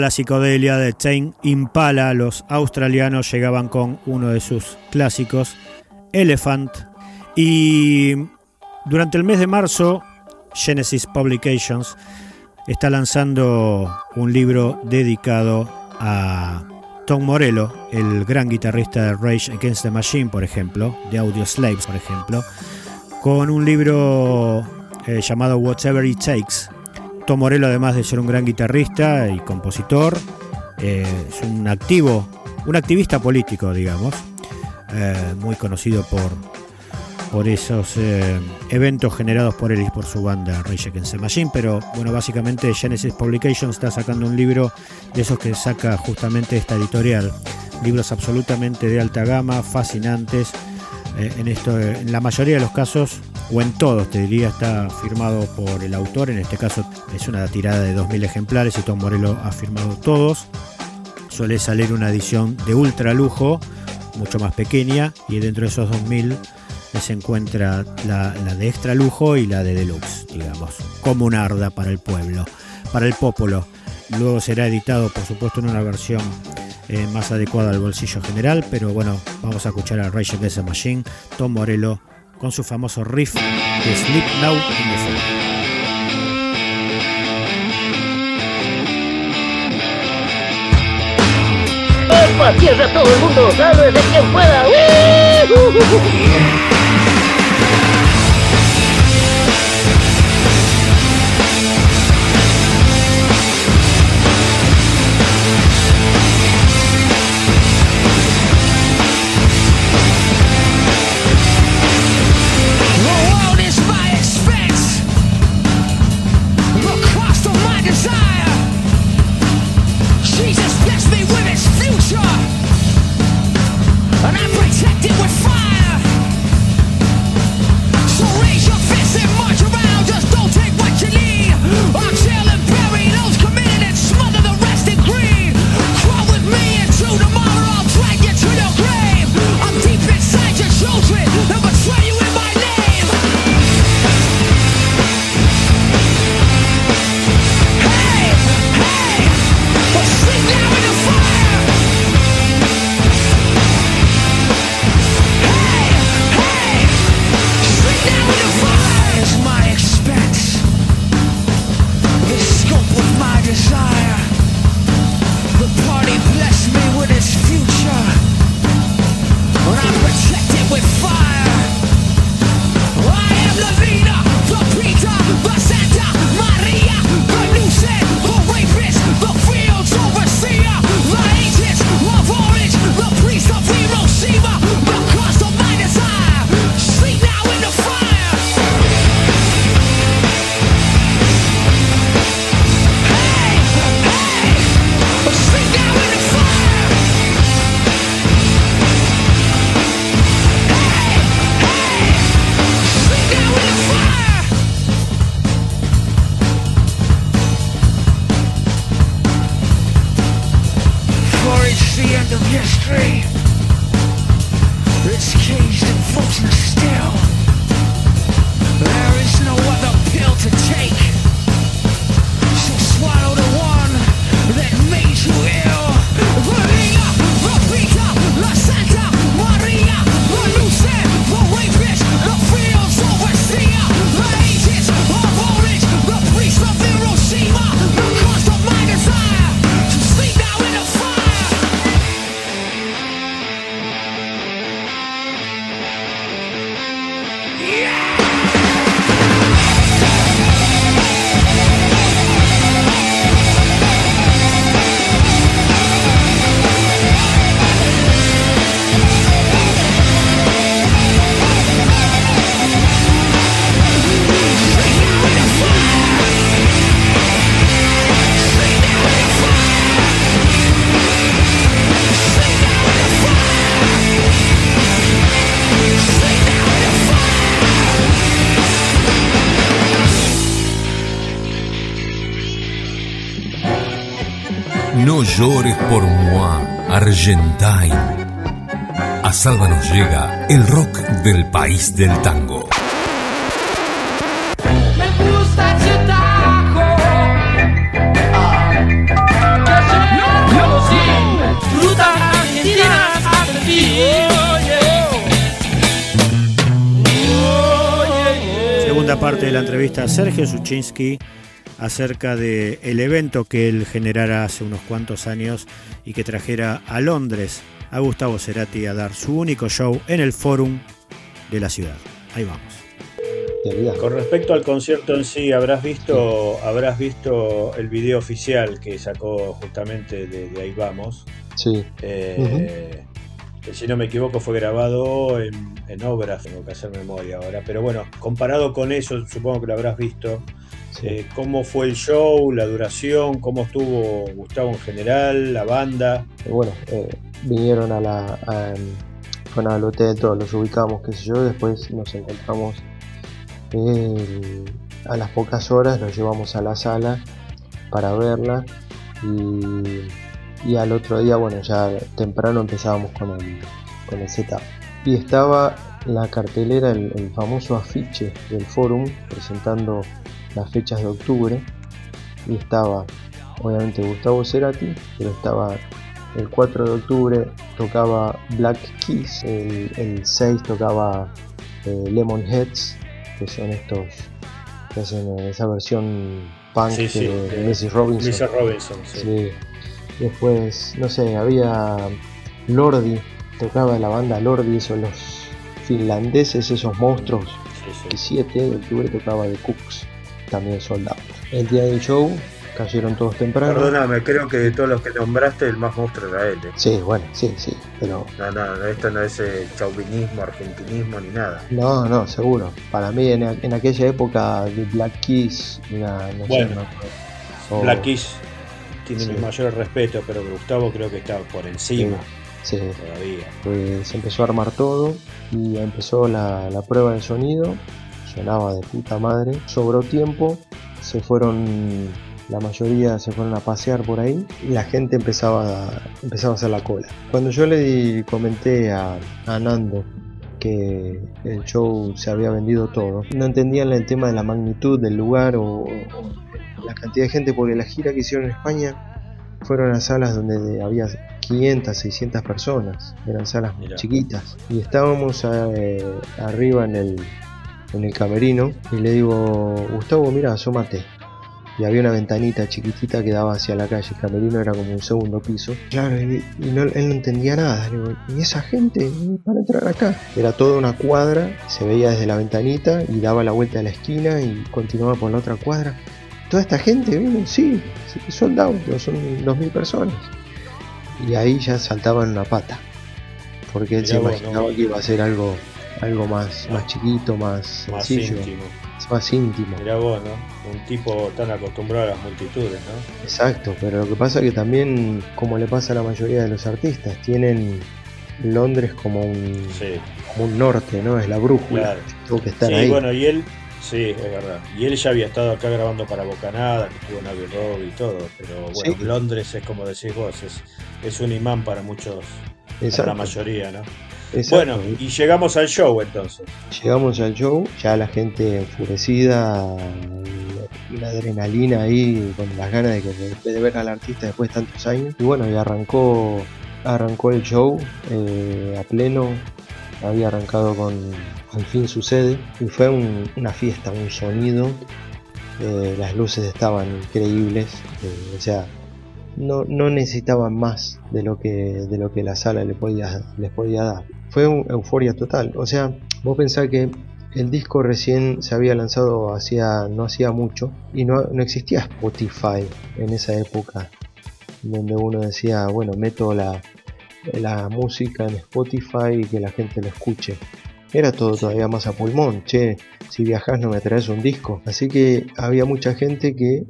La psicodelia de Tame Impala. Los australianos llegaban con uno de sus clásicos, Elephant. Y durante el mes de marzo, Genesis Publications está lanzando un libro dedicado a Tom Morello, el gran guitarrista de Rage Against the Machine, por ejemplo, de Audio Slaves, por ejemplo, con un libro eh, llamado Whatever It Takes. Tom Morello, además de ser un gran guitarrista y compositor, eh, es un activo, un activista político, digamos, eh, muy conocido por, por esos eh, eventos generados por él y por su banda Rage Against the Machine, pero bueno, básicamente Genesis Publications está sacando un libro de esos que saca justamente esta editorial, libros absolutamente de alta gama, fascinantes, eh, en esto, eh, en la mayoría de los casos, o en todos te diría, está firmado por el autor, en este caso es una tirada de 2.000 ejemplares y Tom Morello ha firmado todos, suele salir una edición de ultra lujo, mucho más pequeña, y dentro de esos 2.000 se encuentra la, la de extra lujo y la de deluxe, digamos, como un arda para el pueblo, para el popolo. Luego será editado, por supuesto, en una versión eh, más adecuada al bolsillo general, pero bueno, vamos a escuchar a Rage Against the Machine, Tom Morello, con su famoso riff de Sleep Now in the Fall. ¡Tierra todo el mundo! ¡Sálvese quien pueda! ¡Uh! el rock del país del tango. Segunda parte de la entrevista a Sergio Suchinsky acerca del el evento que él generara hace unos cuantos años y que trajera a Londres a Gustavo Cerati a dar su único show en el Forum de la ciudad. Ahí vamos. Con respecto al concierto en sí, habrás visto, habrás visto el video oficial que sacó justamente de, de Ahí Vamos. Sí. Eh, que si no me equivoco fue grabado en, en obras, tengo que hacer memoria ahora. Pero bueno, comparado con eso, supongo que lo habrás visto. Eh, ¿Cómo fue el show, la duración? ¿Cómo estuvo Gustavo en general, la banda? Eh, bueno, eh, vinieron a la, fueron al hotel, todos los ubicamos, qué sé yo, después nos encontramos eh, a las pocas horas, nos llevamos a la sala para verla y, y al otro día, bueno, ya temprano empezábamos con el, con el setup. Y estaba la cartelera, el, el famoso afiche del forum presentando las fechas de octubre y estaba obviamente Gustavo Cerati, pero estaba el 4 de octubre tocaba Black Keys, el, el 6 tocaba eh, Lemonheads, que son estos que hacen esa versión punk Sí, sí, de, de Mrs. Robinson. Mrs. Robinson, sí. Después, no sé, había Lordi, tocaba la banda Lordi, son los finlandeses, esos monstruos. El 7 de octubre tocaba The Cooks, también soldados. El día del show cayeron todos temprano. Perdóname, creo que de todos los que nombraste, el más monstruo era él. ¿eh? Sí, bueno, sí, sí, pero No, no, no, esto no es eh, chauvinismo, argentinismo ni nada. no, no, seguro. Para mí en, en aquella época de Black Keys, era, no sé, Bueno, no- o- Black Keys tiene Sí. mi mayor respeto, pero Gustavo creo que está por encima Sí. todavía. Pues se empezó a armar todo y empezó la, la prueba de sonido. Sonaba de puta madre. Sobró tiempo. Se fueron, la mayoría se fueron a pasear por ahí y la gente empezaba a, empezaba a hacer la cola. Cuando yo le di- comenté a, a Nando que el show se había vendido todo, no entendían el tema de la magnitud del lugar o, o la cantidad de gente porque la gira que hicieron en España fueron a salas donde había 500, 600 personas, eran salas chiquitas. Y estábamos eh, arriba en el, en el camerino y le digo, Gustavo, mira, asómate. Y había una ventanita chiquitita que daba hacia la calle, el camerino era como un segundo piso. Claro, y, y no- él no entendía nada. Digo, ¿y esa gente para entrar acá? Era toda una cuadra, se veía desde la ventanita y daba la vuelta a la esquina y continuaba por la otra cuadra. Toda esta gente vino, sí, out, son 2.000 personas. Y ahí ya saltaban una pata. Porque él Mirá se vos, imaginaba ¿no? que iba a ser algo, algo más, más chiquito, más Más sencillo, íntimo. Más íntimo. Mirá vos, ¿no? Un tipo tan acostumbrado a las multitudes, ¿no? Exacto, pero lo que pasa es que también, como le pasa a la mayoría de los artistas, tienen Londres como un, como un norte, ¿no? Es la brújula. Claro. Tengo que estar sí, ahí. bueno, y él, sí, es verdad. Y él ya había estado acá grabando para Bocanada, que estuvo en Abbey Road y todo, pero bueno, Sí. Londres es como decís vos, es, es un imán para muchos, para Exacto. la mayoría, ¿no? Exacto. Bueno, y llegamos al show entonces. Llegamos al show, ya la gente enfurecida, la adrenalina ahí, con las ganas de, que- de ver al artista después de tantos años. Y bueno, y arrancó, arrancó el show eh, a pleno, había arrancado con Al fin sucede, y fue un- una fiesta, un sonido, eh, las luces estaban increíbles, eh, o sea, no, no necesitaban más de lo que, de lo que la sala le podía, les podía dar. Fue una euforia total. O sea, vos pensás que el disco recién se había lanzado hacía, no hacía mucho y no, no existía Spotify en esa época, donde uno decía, bueno, meto la, la música en Spotify y que la gente lo escuche. Era todo todavía más a pulmón, che, si viajas no me traes un disco. Así que había mucha gente que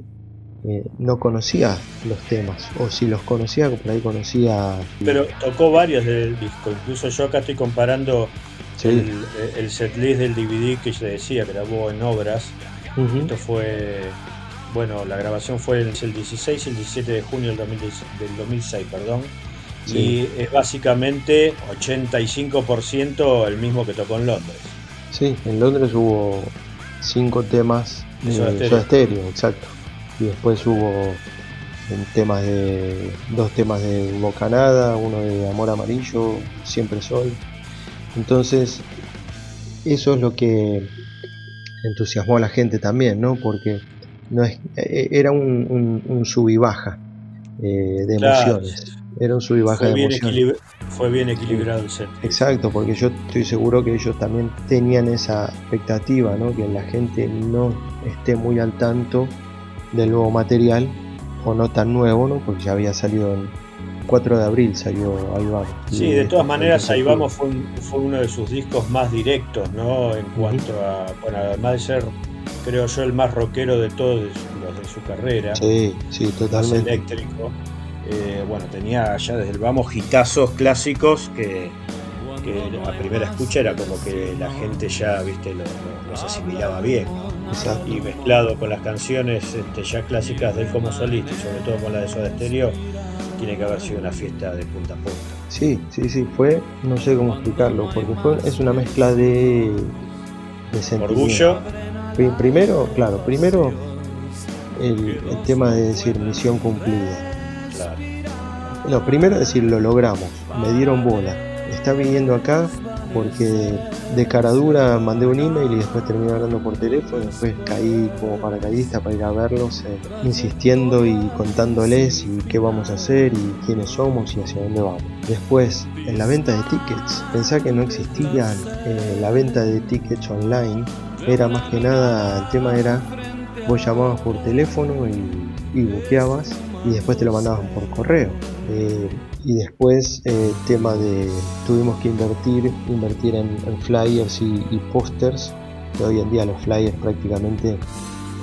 eh, no conocía los temas, o si los conocía, por ahí conocía... Pero tocó varios del disco, incluso yo acá estoy comparando Sí. el, el setlist del DVD que yo decía, grabó en obras. Esto fue, bueno, la grabación fue el, el 16 y el 17 de junio del, 2010 del 2006, perdón. Sí. Y es básicamente 85% el mismo que tocó en Londres. Sí, en Londres hubo cinco temas De Soda. Stereo, exacto. Y después hubo temas de dos temas de Bocanada, uno de Amor Amarillo, Siempre Sol. Entonces, eso es lo que entusiasmó a la gente también, ¿no? Porque no es, eh, era un, un, un sub y baja eh, de Claro. emociones. Era un sub y baja Fue de bien, emociones. fue bien equilibrado el set. Exacto, porque yo estoy seguro que ellos también tenían esa expectativa, ¿no? Que la gente no esté muy al tanto del nuevo material, o no tan nuevo, ¿no? Porque ya había salido el 4 de abril, salió Ahí Vamos. Sí, de todas maneras, Ahí fue- Vamos fue, un- fue uno de sus discos más directos, ¿no? En cuanto a, bueno, además de ser, creo yo, el más rockero de todos los de su carrera, Sí, sí, más totalmente. eléctrico. Eh, bueno, tenía ya desde el Vamos hitazos clásicos que, que a primera escucha era como que la gente ya, viste, lo- lo- los asimilaba bien. ¿no? Exacto. Y mezclado con las canciones este, ya clásicas de él como solista, y sobre todo con la de Soda Stereo, tiene que haber sido una fiesta de punta a punta. Sí, sí, sí, fue, no sé cómo explicarlo, porque fue, es una mezcla de, de. Orgullo. Pri- Primero, claro, primero el, el tema de decir misión cumplida. Claro. No, primero decir lo logramos, me dieron bola. Está viniendo acá porque de cara dura mandé un email y después terminé hablando por teléfono, después caí como paracaidista para ir a verlos, eh, insistiendo y contándoles y qué vamos a hacer y quiénes somos y hacia dónde vamos. Después, en la venta de tickets, pensá que no existía eh, la venta de tickets online, era más que nada, el tema era, vos llamabas por teléfono y, y buqueabas y después te lo mandaban por correo. Eh, y después eh, tema de tuvimos que invertir invertir en, flyers y, y pósters que hoy en día los flyers prácticamente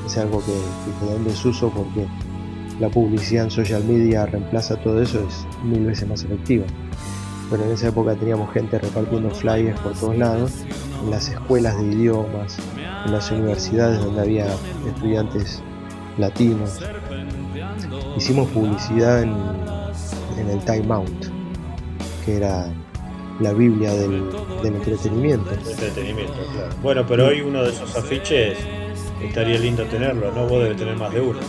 es algo que, que quedó en desuso porque la publicidad en social media reemplaza todo eso es mil veces más efectiva. Pero en esa época teníamos gente repartiendo flyers por todos lados en las escuelas de idiomas en las universidades donde había estudiantes latinos. Hicimos publicidad en, en el Time Out, que era la Biblia del, del entretenimiento. Entretenimiento, claro. Bueno, pero hoy uno de esos afiches estaría lindo tenerlo, ¿no? Vos debes tener más de uno.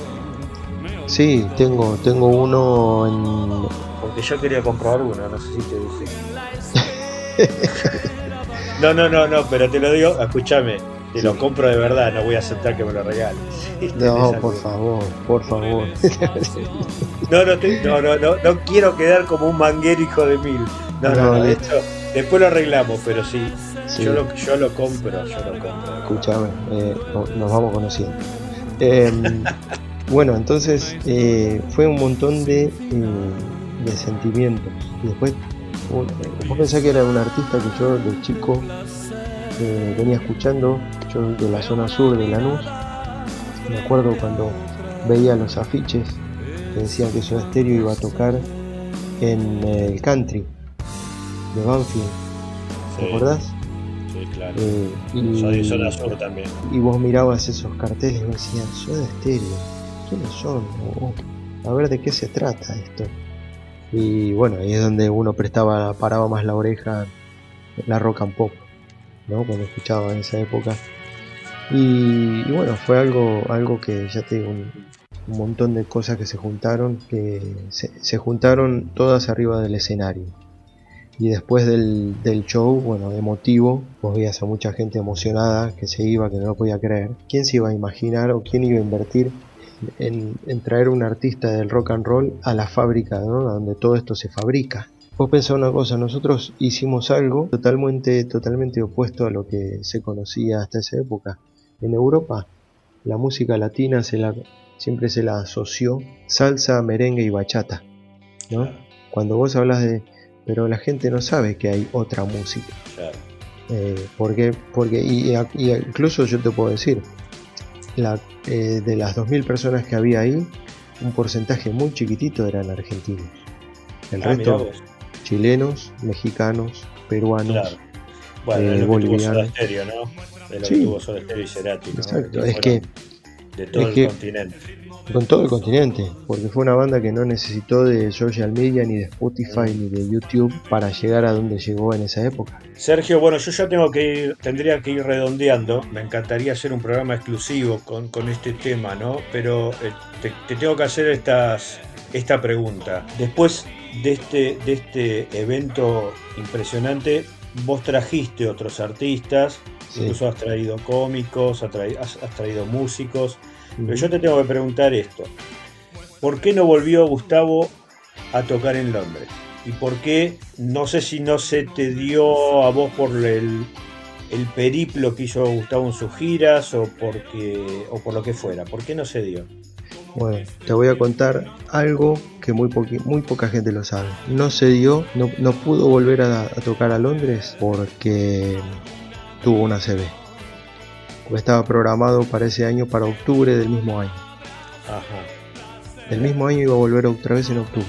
Sí, tengo, tengo uno en. Porque yo quería comprar uno, no sé si te dije. No, no, no, no, pero te lo digo, escúchame, te lo compro de verdad, no voy a aceptar que me lo regales. No, por favor, por favor. No, no, te- no, no, no, no quiero quedar como un manguero hijo de mil. No, no, No, no, le- esto después lo arreglamos, pero sí, Sí. Yo, lo, yo lo compro, yo lo compro. Escúchame, eh, no- nos vamos conociendo. Em, bueno, entonces eh, fue un montón de, eh, de sentimientos. Y después, un- vos pensás que era un artista que yo de chico eh, venía escuchando, de la zona sur de Lanús. Me acuerdo cuando veía los afiches que decían que Soda Stereo iba a tocar en eh, el country de Banfield. ¿Te Sí. acordás? Sí, claro. Eh, y- Soy de zona sur también. y vos mirabas esos carteles y vos decías, Soda Stereo, ¿quiénes son? A ver de qué se trata esto. Y bueno, ahí es donde uno prestaba, paraba más la oreja la rock and pop, ¿no? Cuando escuchaba en esa época. Y, y bueno, fue algo, algo que ya te un, montón de cosas que se juntaron, que se, juntaron todas arriba del escenario. Y después del, del show, bueno, emotivo, vos veías a mucha gente emocionada que se iba, que no lo podía creer. ¿Quién se iba a imaginar o quién iba a invertir en, en traer un artista del rock and roll a la fábrica, ¿no? donde todo esto se fabrica? Vos pensá una cosa, nosotros hicimos algo totalmente, totalmente opuesto a lo que se conocía hasta esa época. En Europa, la música latina se la, siempre se la asoció salsa, merengue y bachata, ¿no? Cuando vos hablas de, pero la gente no sabe que hay otra música. Claro. Eh, porque, porque y, y incluso yo te puedo decir, la, eh, de las 2.000 personas que había ahí, un porcentaje muy chiquitito eran argentinos. El Ah, resto, chilenos, mexicanos, peruanos, Claro. Bueno, es lo que tuvo. Stereo, ¿no? Es lo Sí. que tuvo Soda Stereo y Cerati, ¿no? Exacto, Que es que- De todo es el que- continente. Con todo el continente, porque fue una banda que no necesitó de social media, ni de Spotify, ni de YouTube para llegar a donde llegó en esa época. Sergio, bueno, yo ya tengo que ir, tendría que ir redondeando. Me encantaría hacer un programa exclusivo con, con este tema, ¿no? Pero eh, te, te tengo que hacer estas, esta pregunta. Después de este, de este evento impresionante, vos trajiste otros artistas Sí. Incluso has traído cómicos, has traído, has- has traído músicos. Pero yo te tengo que preguntar esto. ¿Por qué no volvió Gustavo a tocar en Londres? ¿Y por qué, no sé si no se te dio a vos por el, el periplo que hizo Gustavo en sus giras o, porque, o por lo que fuera? ¿Por qué no se dio? Bueno, te voy a contar algo que muy, poqui- muy poca gente lo sabe. No se dio, no, no pudo volver a, a tocar a Londres porque tuvo una CB. Estaba programado para ese año, para octubre del mismo año. Ajá. Del mismo año iba a volver otra vez en octubre.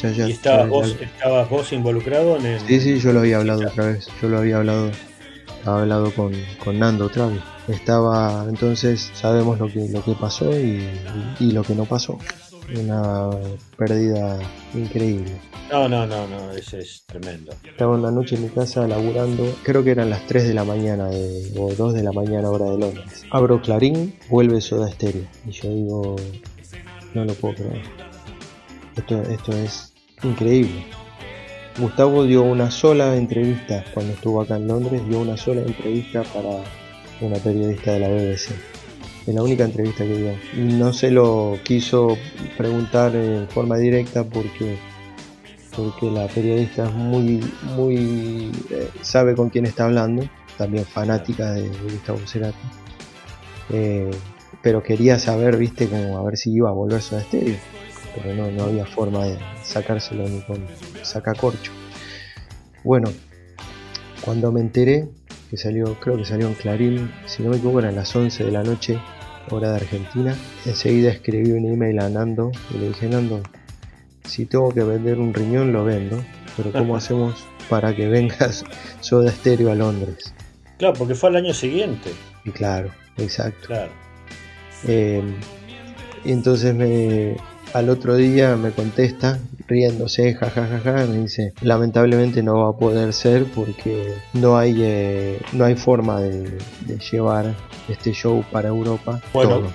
Ya, ya- ¿Y estabas ya- vos, estabas vos involucrado en el.? Sí, sí, yo lo había hablado otra vez. Yo lo había hablado, había hablado con, con Nando otra vez. Estaba, entonces sabemos lo que, lo que pasó y, y lo que no pasó. Una pérdida increíble. No, no, no, no, ese es tremendo. Estaba una noche en mi casa laburando, creo que eran las 3 de la mañana de- o 2 de la mañana hora de Londres. Abro Clarín, vuelve Soda Stereo. Y yo digo, no lo puedo creer. Esto, esto es increíble. Gustavo dio una sola entrevista cuando estuvo acá en Londres, dio una sola entrevista para una periodista de la BBC. Es la única entrevista que dio. No se lo quiso preguntar en forma directa porque porque la periodista es muy, muy eh, sabe con quién está hablando, también fanática de, Gustavo Cerati, Eh, pero quería saber, viste, como a ver si iba a volver a estéreo, pero no, no había forma de sacárselo ni con sacacorcho. Bueno, cuando me enteré que salió, creo que salió en Clarín, si no me equivoco eran las 11 de la noche, hora de Argentina, enseguida escribí un email a Nando y le dije, Nando, si tengo que vender un riñón lo vendo, pero ¿cómo hacemos para que vengas Soda Stereo a Londres? Claro, porque fue al año siguiente. Y claro, exacto. Claro. Eh, y entonces me, al otro día me contesta, riéndose, jajajaja, me dice, lamentablemente no va a poder ser porque no hay, eh, no hay forma de, de llevar este show para Europa. Bueno, todo.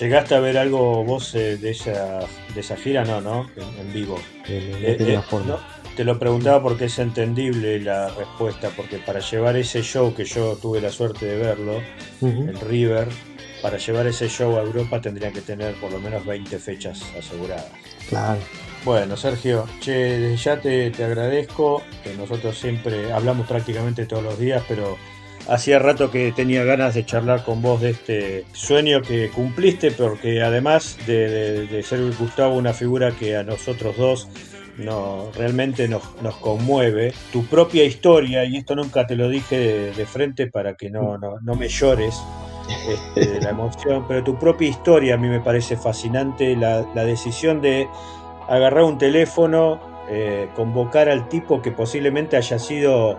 ¿llegaste a ver algo vos eh, de, esa, de esa gira? No, ¿no? En, en vivo. Eh, no forma. no, te lo preguntaba porque es entendible la respuesta, porque para llevar ese show, que yo tuve la suerte de verlo, Ujú. en River, para llevar ese show a Europa tendrían que tener por lo menos 20 fechas aseguradas. Claro. Bueno, Sergio, che, ya te, te agradezco, nosotros siempre hablamos prácticamente todos los días, pero hacía rato que tenía ganas de charlar con vos de este sueño que cumpliste, porque además de, ser Gustavo una figura que a nosotros dos no, realmente nos, nos conmueve, tu propia historia, y esto nunca te lo dije de, frente para que no, no, no me llores, este, la emoción, pero tu propia historia a mí me parece fascinante, la, la decisión de agarrar un teléfono, eh, convocar al tipo que posiblemente haya sido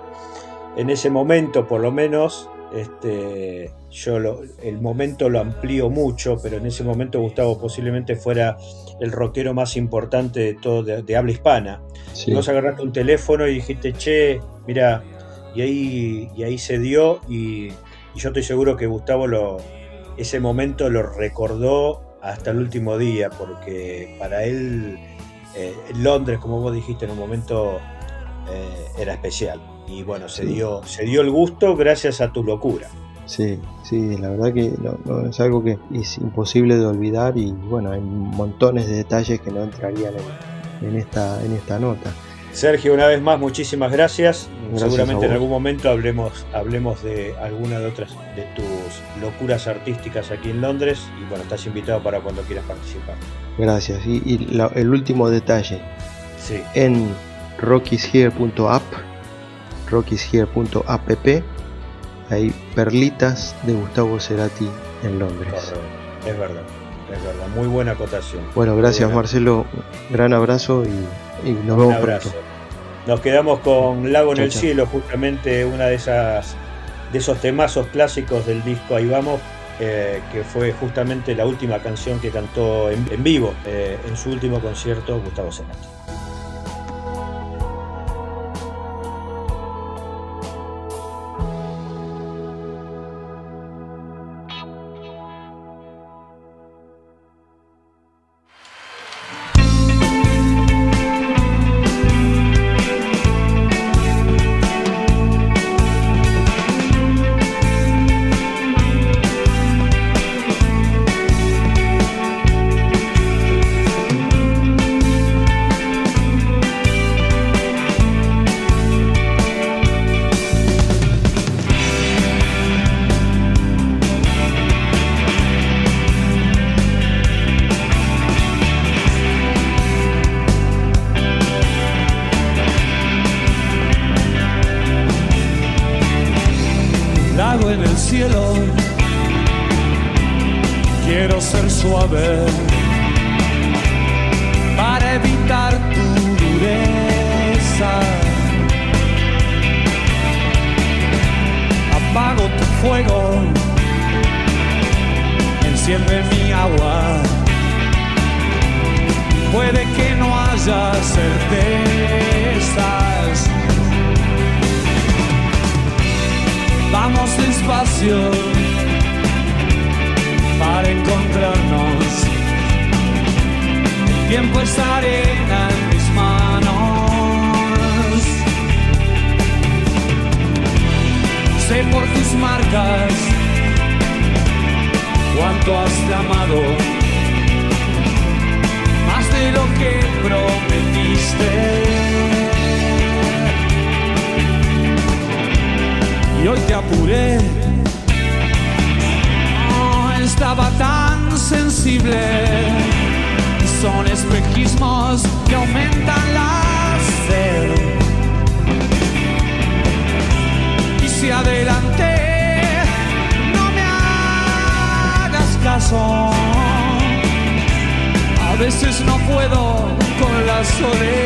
en ese momento, por lo menos, este, yo lo- el momento lo amplío mucho, pero en ese momento Gustavo posiblemente fuera el rockero más importante de todo, de, de habla hispana. Sí. Vos agarraste un teléfono y dijiste, che, mira, y ahí, y ahí se dio, y, y yo estoy seguro que Gustavo lo, ese momento lo recordó hasta el último día, porque para él eh, Londres, como vos dijiste en un momento, eh, era especial. Y bueno, se, Sí. dio, se dio el gusto gracias a tu locura. Sí, sí, la verdad que no, no, es algo que es imposible de olvidar y bueno, hay montones de detalles que no entrarían en, en esta, en esta nota. Sergio, una vez más, muchísimas gracias. Gracias Seguramente en algún momento hablemos, hablemos de alguna de otras de tus locuras artísticas aquí en Londres. Y bueno, estás invitado para cuando quieras participar. Gracias. Y, y la- el último detalle, Sí. en rockishere.app, rockishere.app, hay perlitas de Gustavo Cerati en Londres. Correcto. Es verdad, es verdad. Muy buena acotación. Bueno, gracias buena. Marcelo, gran abrazo y, y nos Un vemos abrazo. pronto. Nos quedamos con Lago en Chau, el chau. Cielo, justamente una de esas de esos temazos clásicos del disco Ahí vamos, eh, que fue justamente la última canción que cantó en, en vivo eh, en su último concierto Gustavo Cerati. Soledad.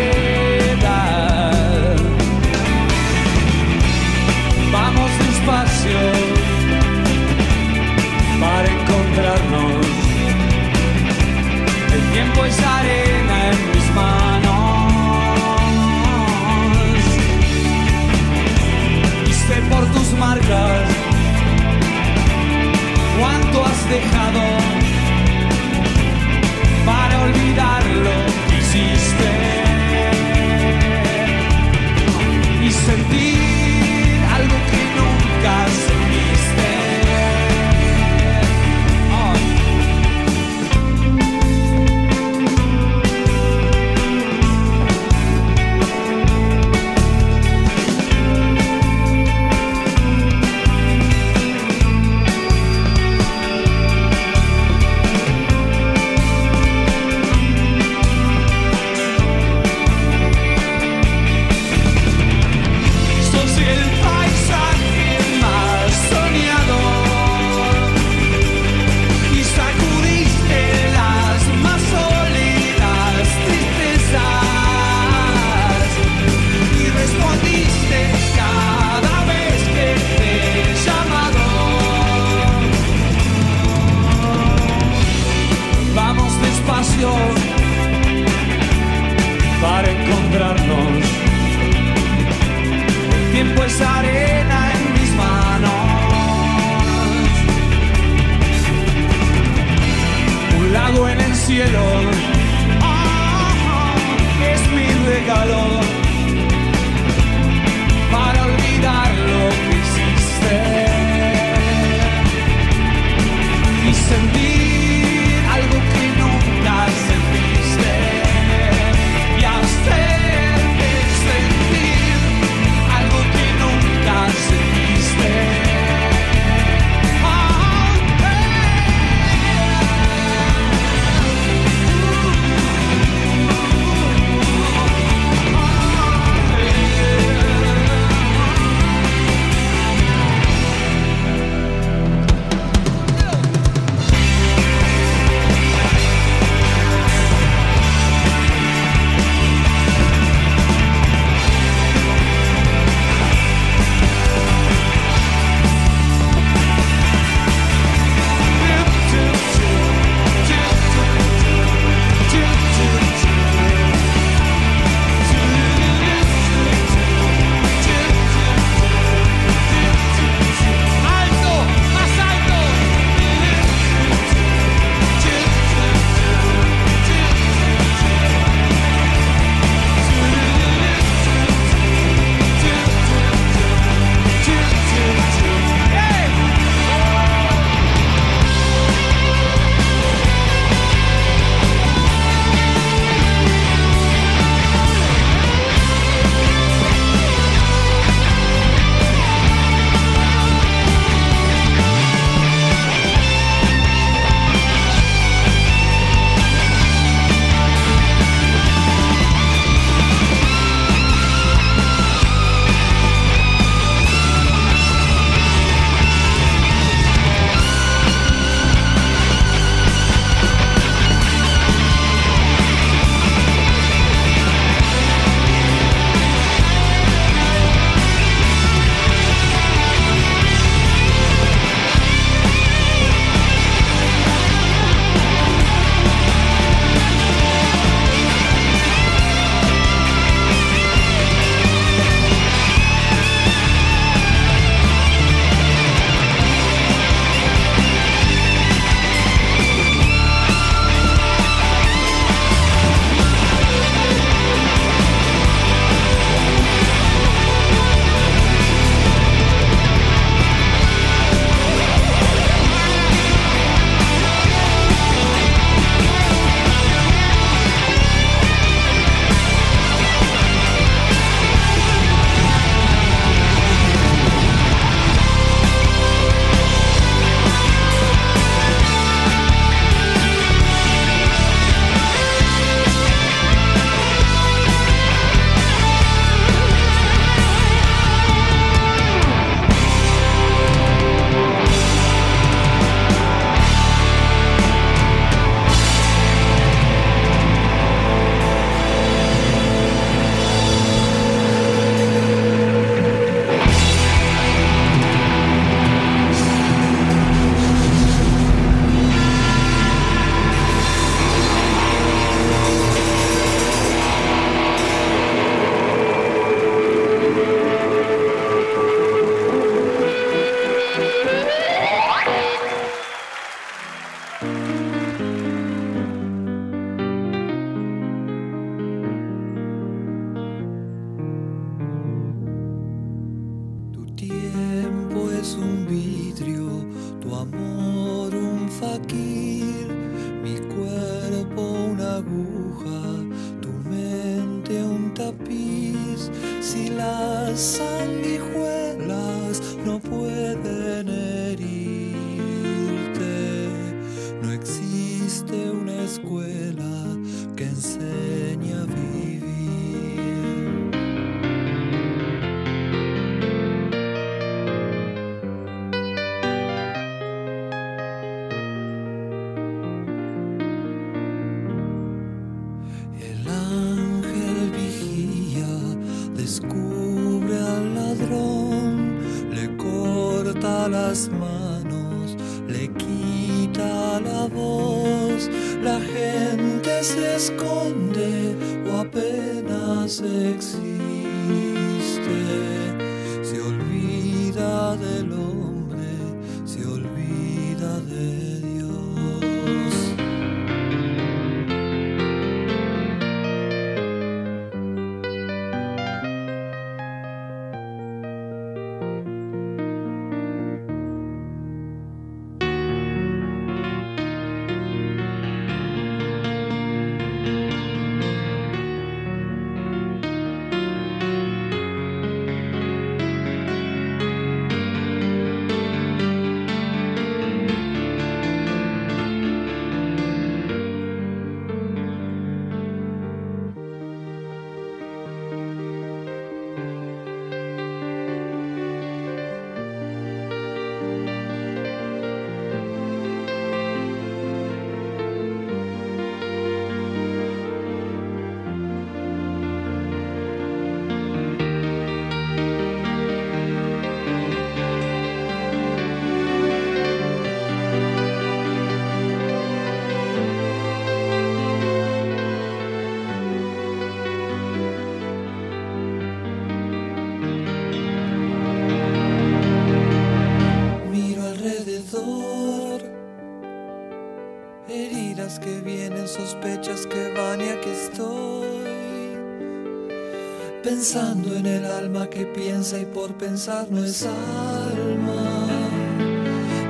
Pensando en el alma que piensa y por pensar no es alma,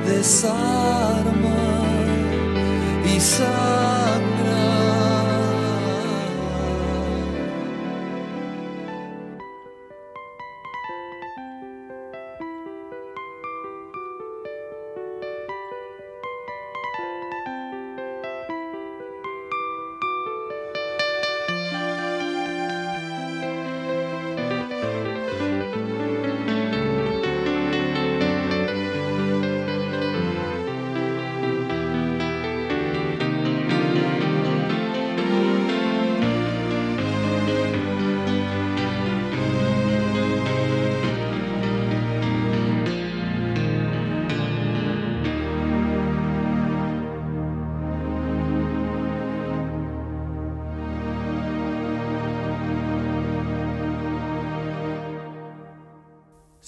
desarma y sangra.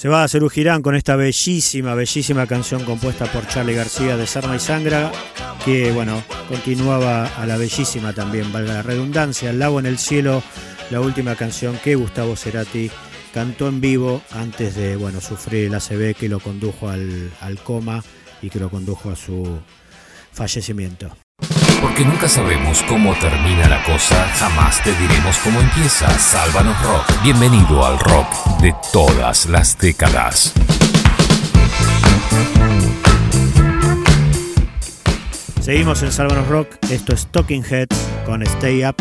Se va a hacer un girán con esta bellísima, bellísima canción compuesta por Charlie García de Sarma y Sangra, que bueno, continuaba a la bellísima también, valga la redundancia, El Lago en el Cielo, la última canción que Gustavo Cerati cantó en vivo antes de bueno, sufrir el ACV que lo condujo al coma y que lo condujo a su fallecimiento. Porque nunca sabemos cómo termina la cosa, jamás te diremos cómo empieza. Sálvanos Rock. Bienvenido al rock de todas las décadas. Seguimos en Sálvanos Rock, esto es Talking Heads con Stay Up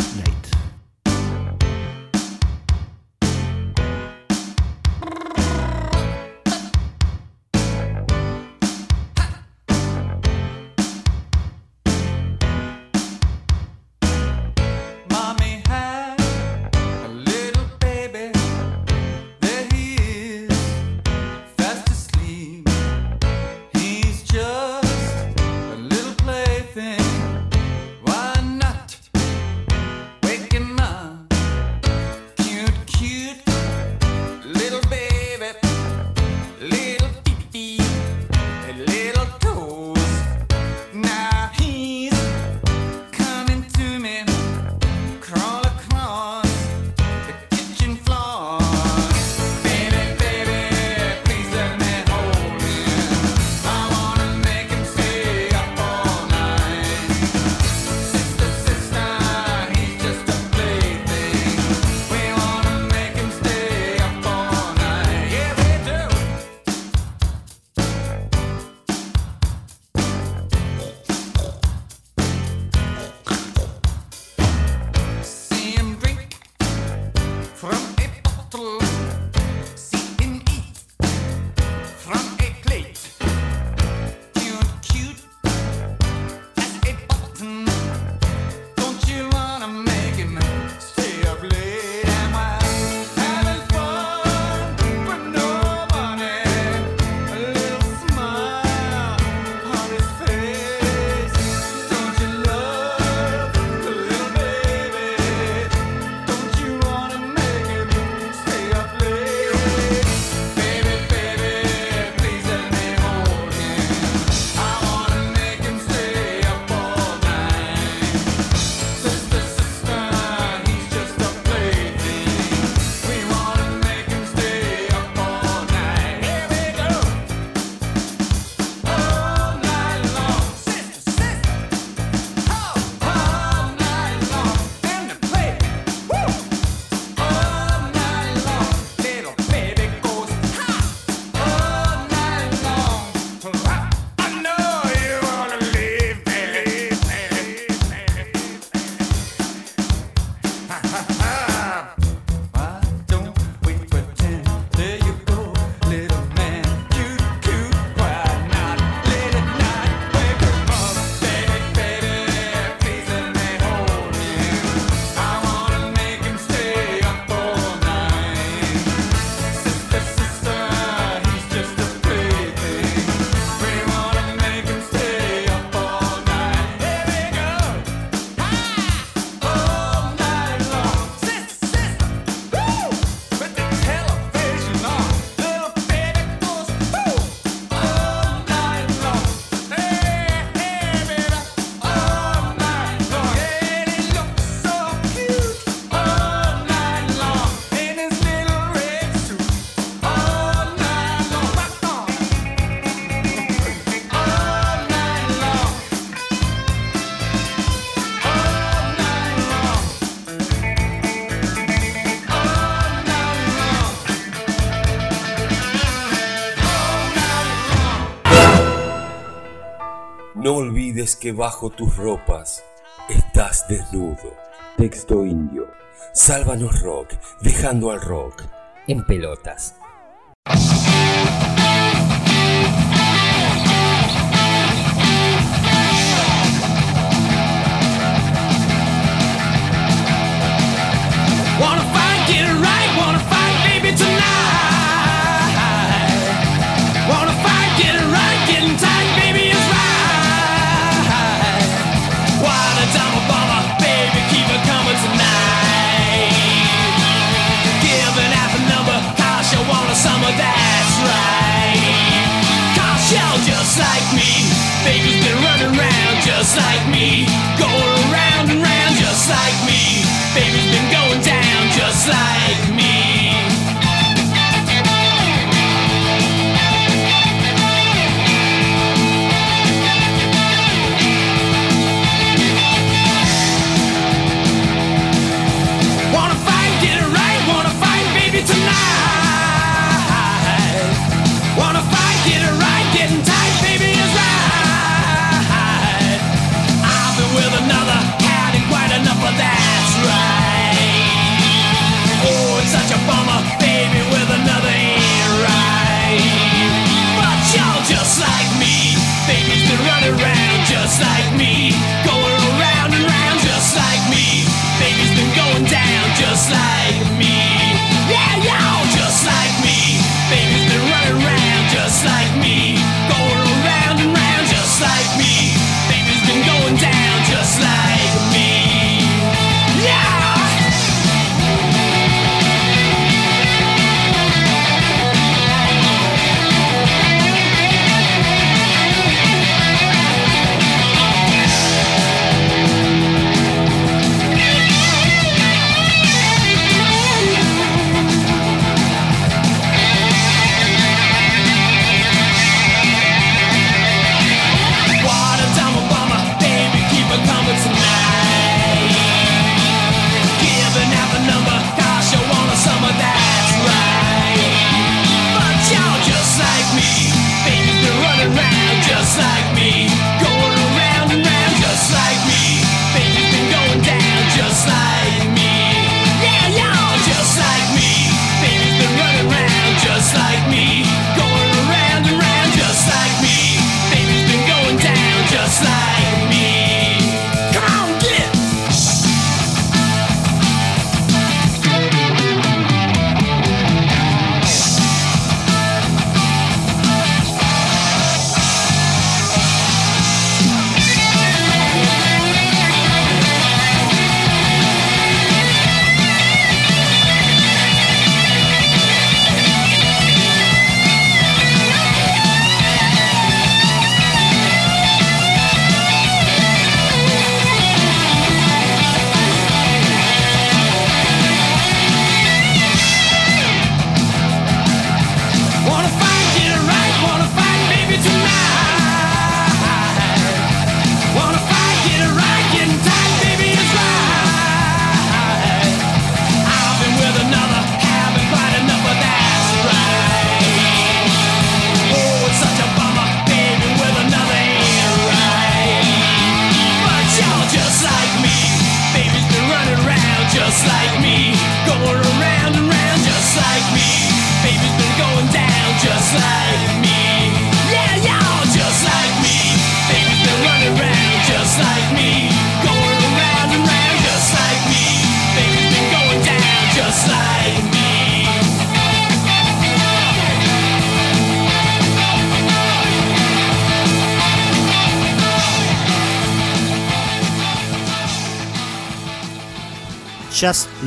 que bajo tus ropas estás desnudo. Texto indio. Sálvanos rock, dejando al rock. En pelotas.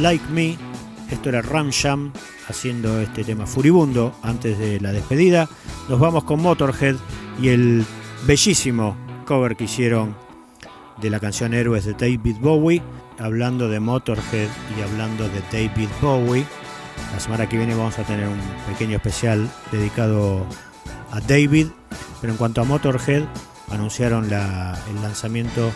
Like Me. Esto era Ramsham haciendo este tema furibundo antes de la despedida. Nos vamos con Motorhead y el bellísimo cover que hicieron de la canción Héroes de David Bowie, hablando de Motorhead y hablando de David Bowie. La semana que viene vamos a tener un pequeño especial dedicado a David, pero en cuanto a Motorhead, anunciaron el lanzamiento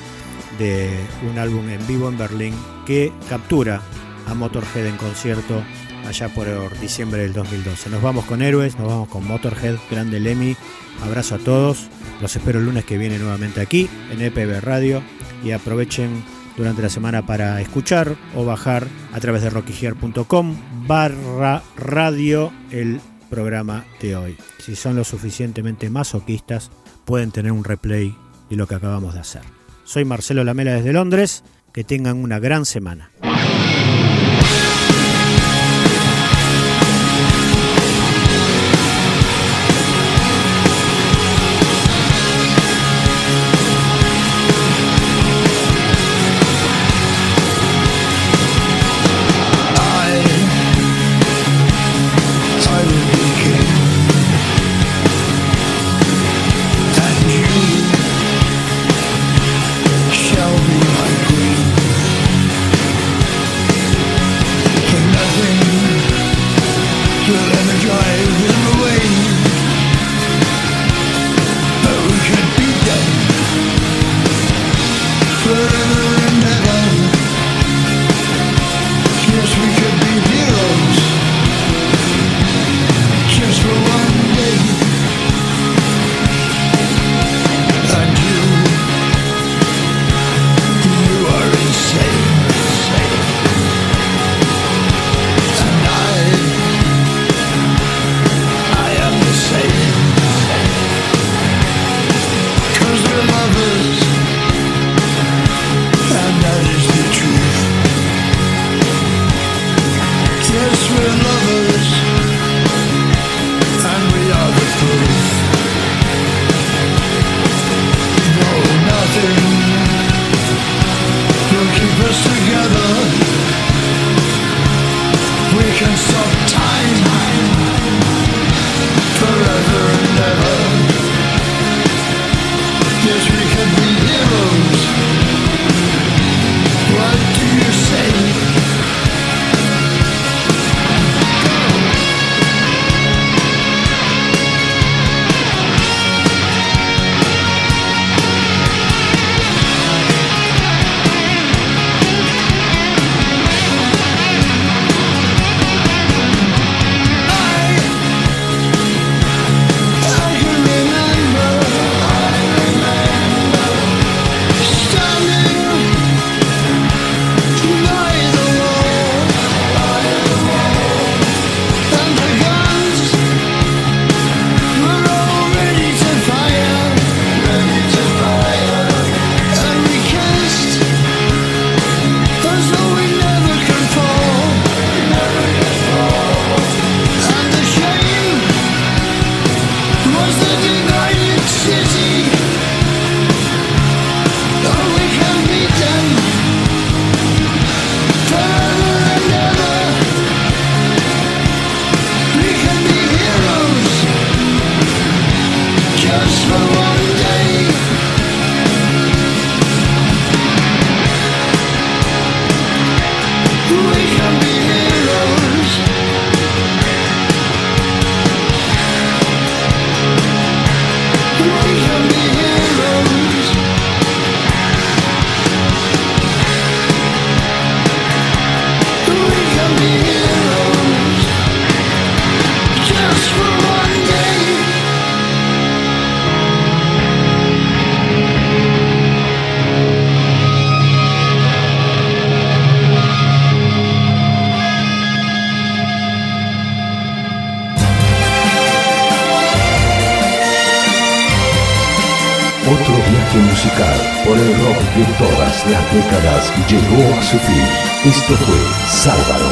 de un álbum en vivo en Berlín que captura a Motorhead en concierto allá por diciembre del 2012. Nos vamos con Héroes, nos vamos con Motorhead, grande Lemmy, abrazo a todos, los espero el lunes que viene nuevamente aquí en EPB Radio y aprovechen durante la semana para escuchar o bajar a través de rockygear.com barra radio el programa de hoy. Si son lo suficientemente masoquistas, pueden tener un replay de lo que acabamos de hacer. Soy Marcelo Lamela desde Londres, que tengan una gran semana. Llegó a su fin. Esto fue Sálvanos Rock.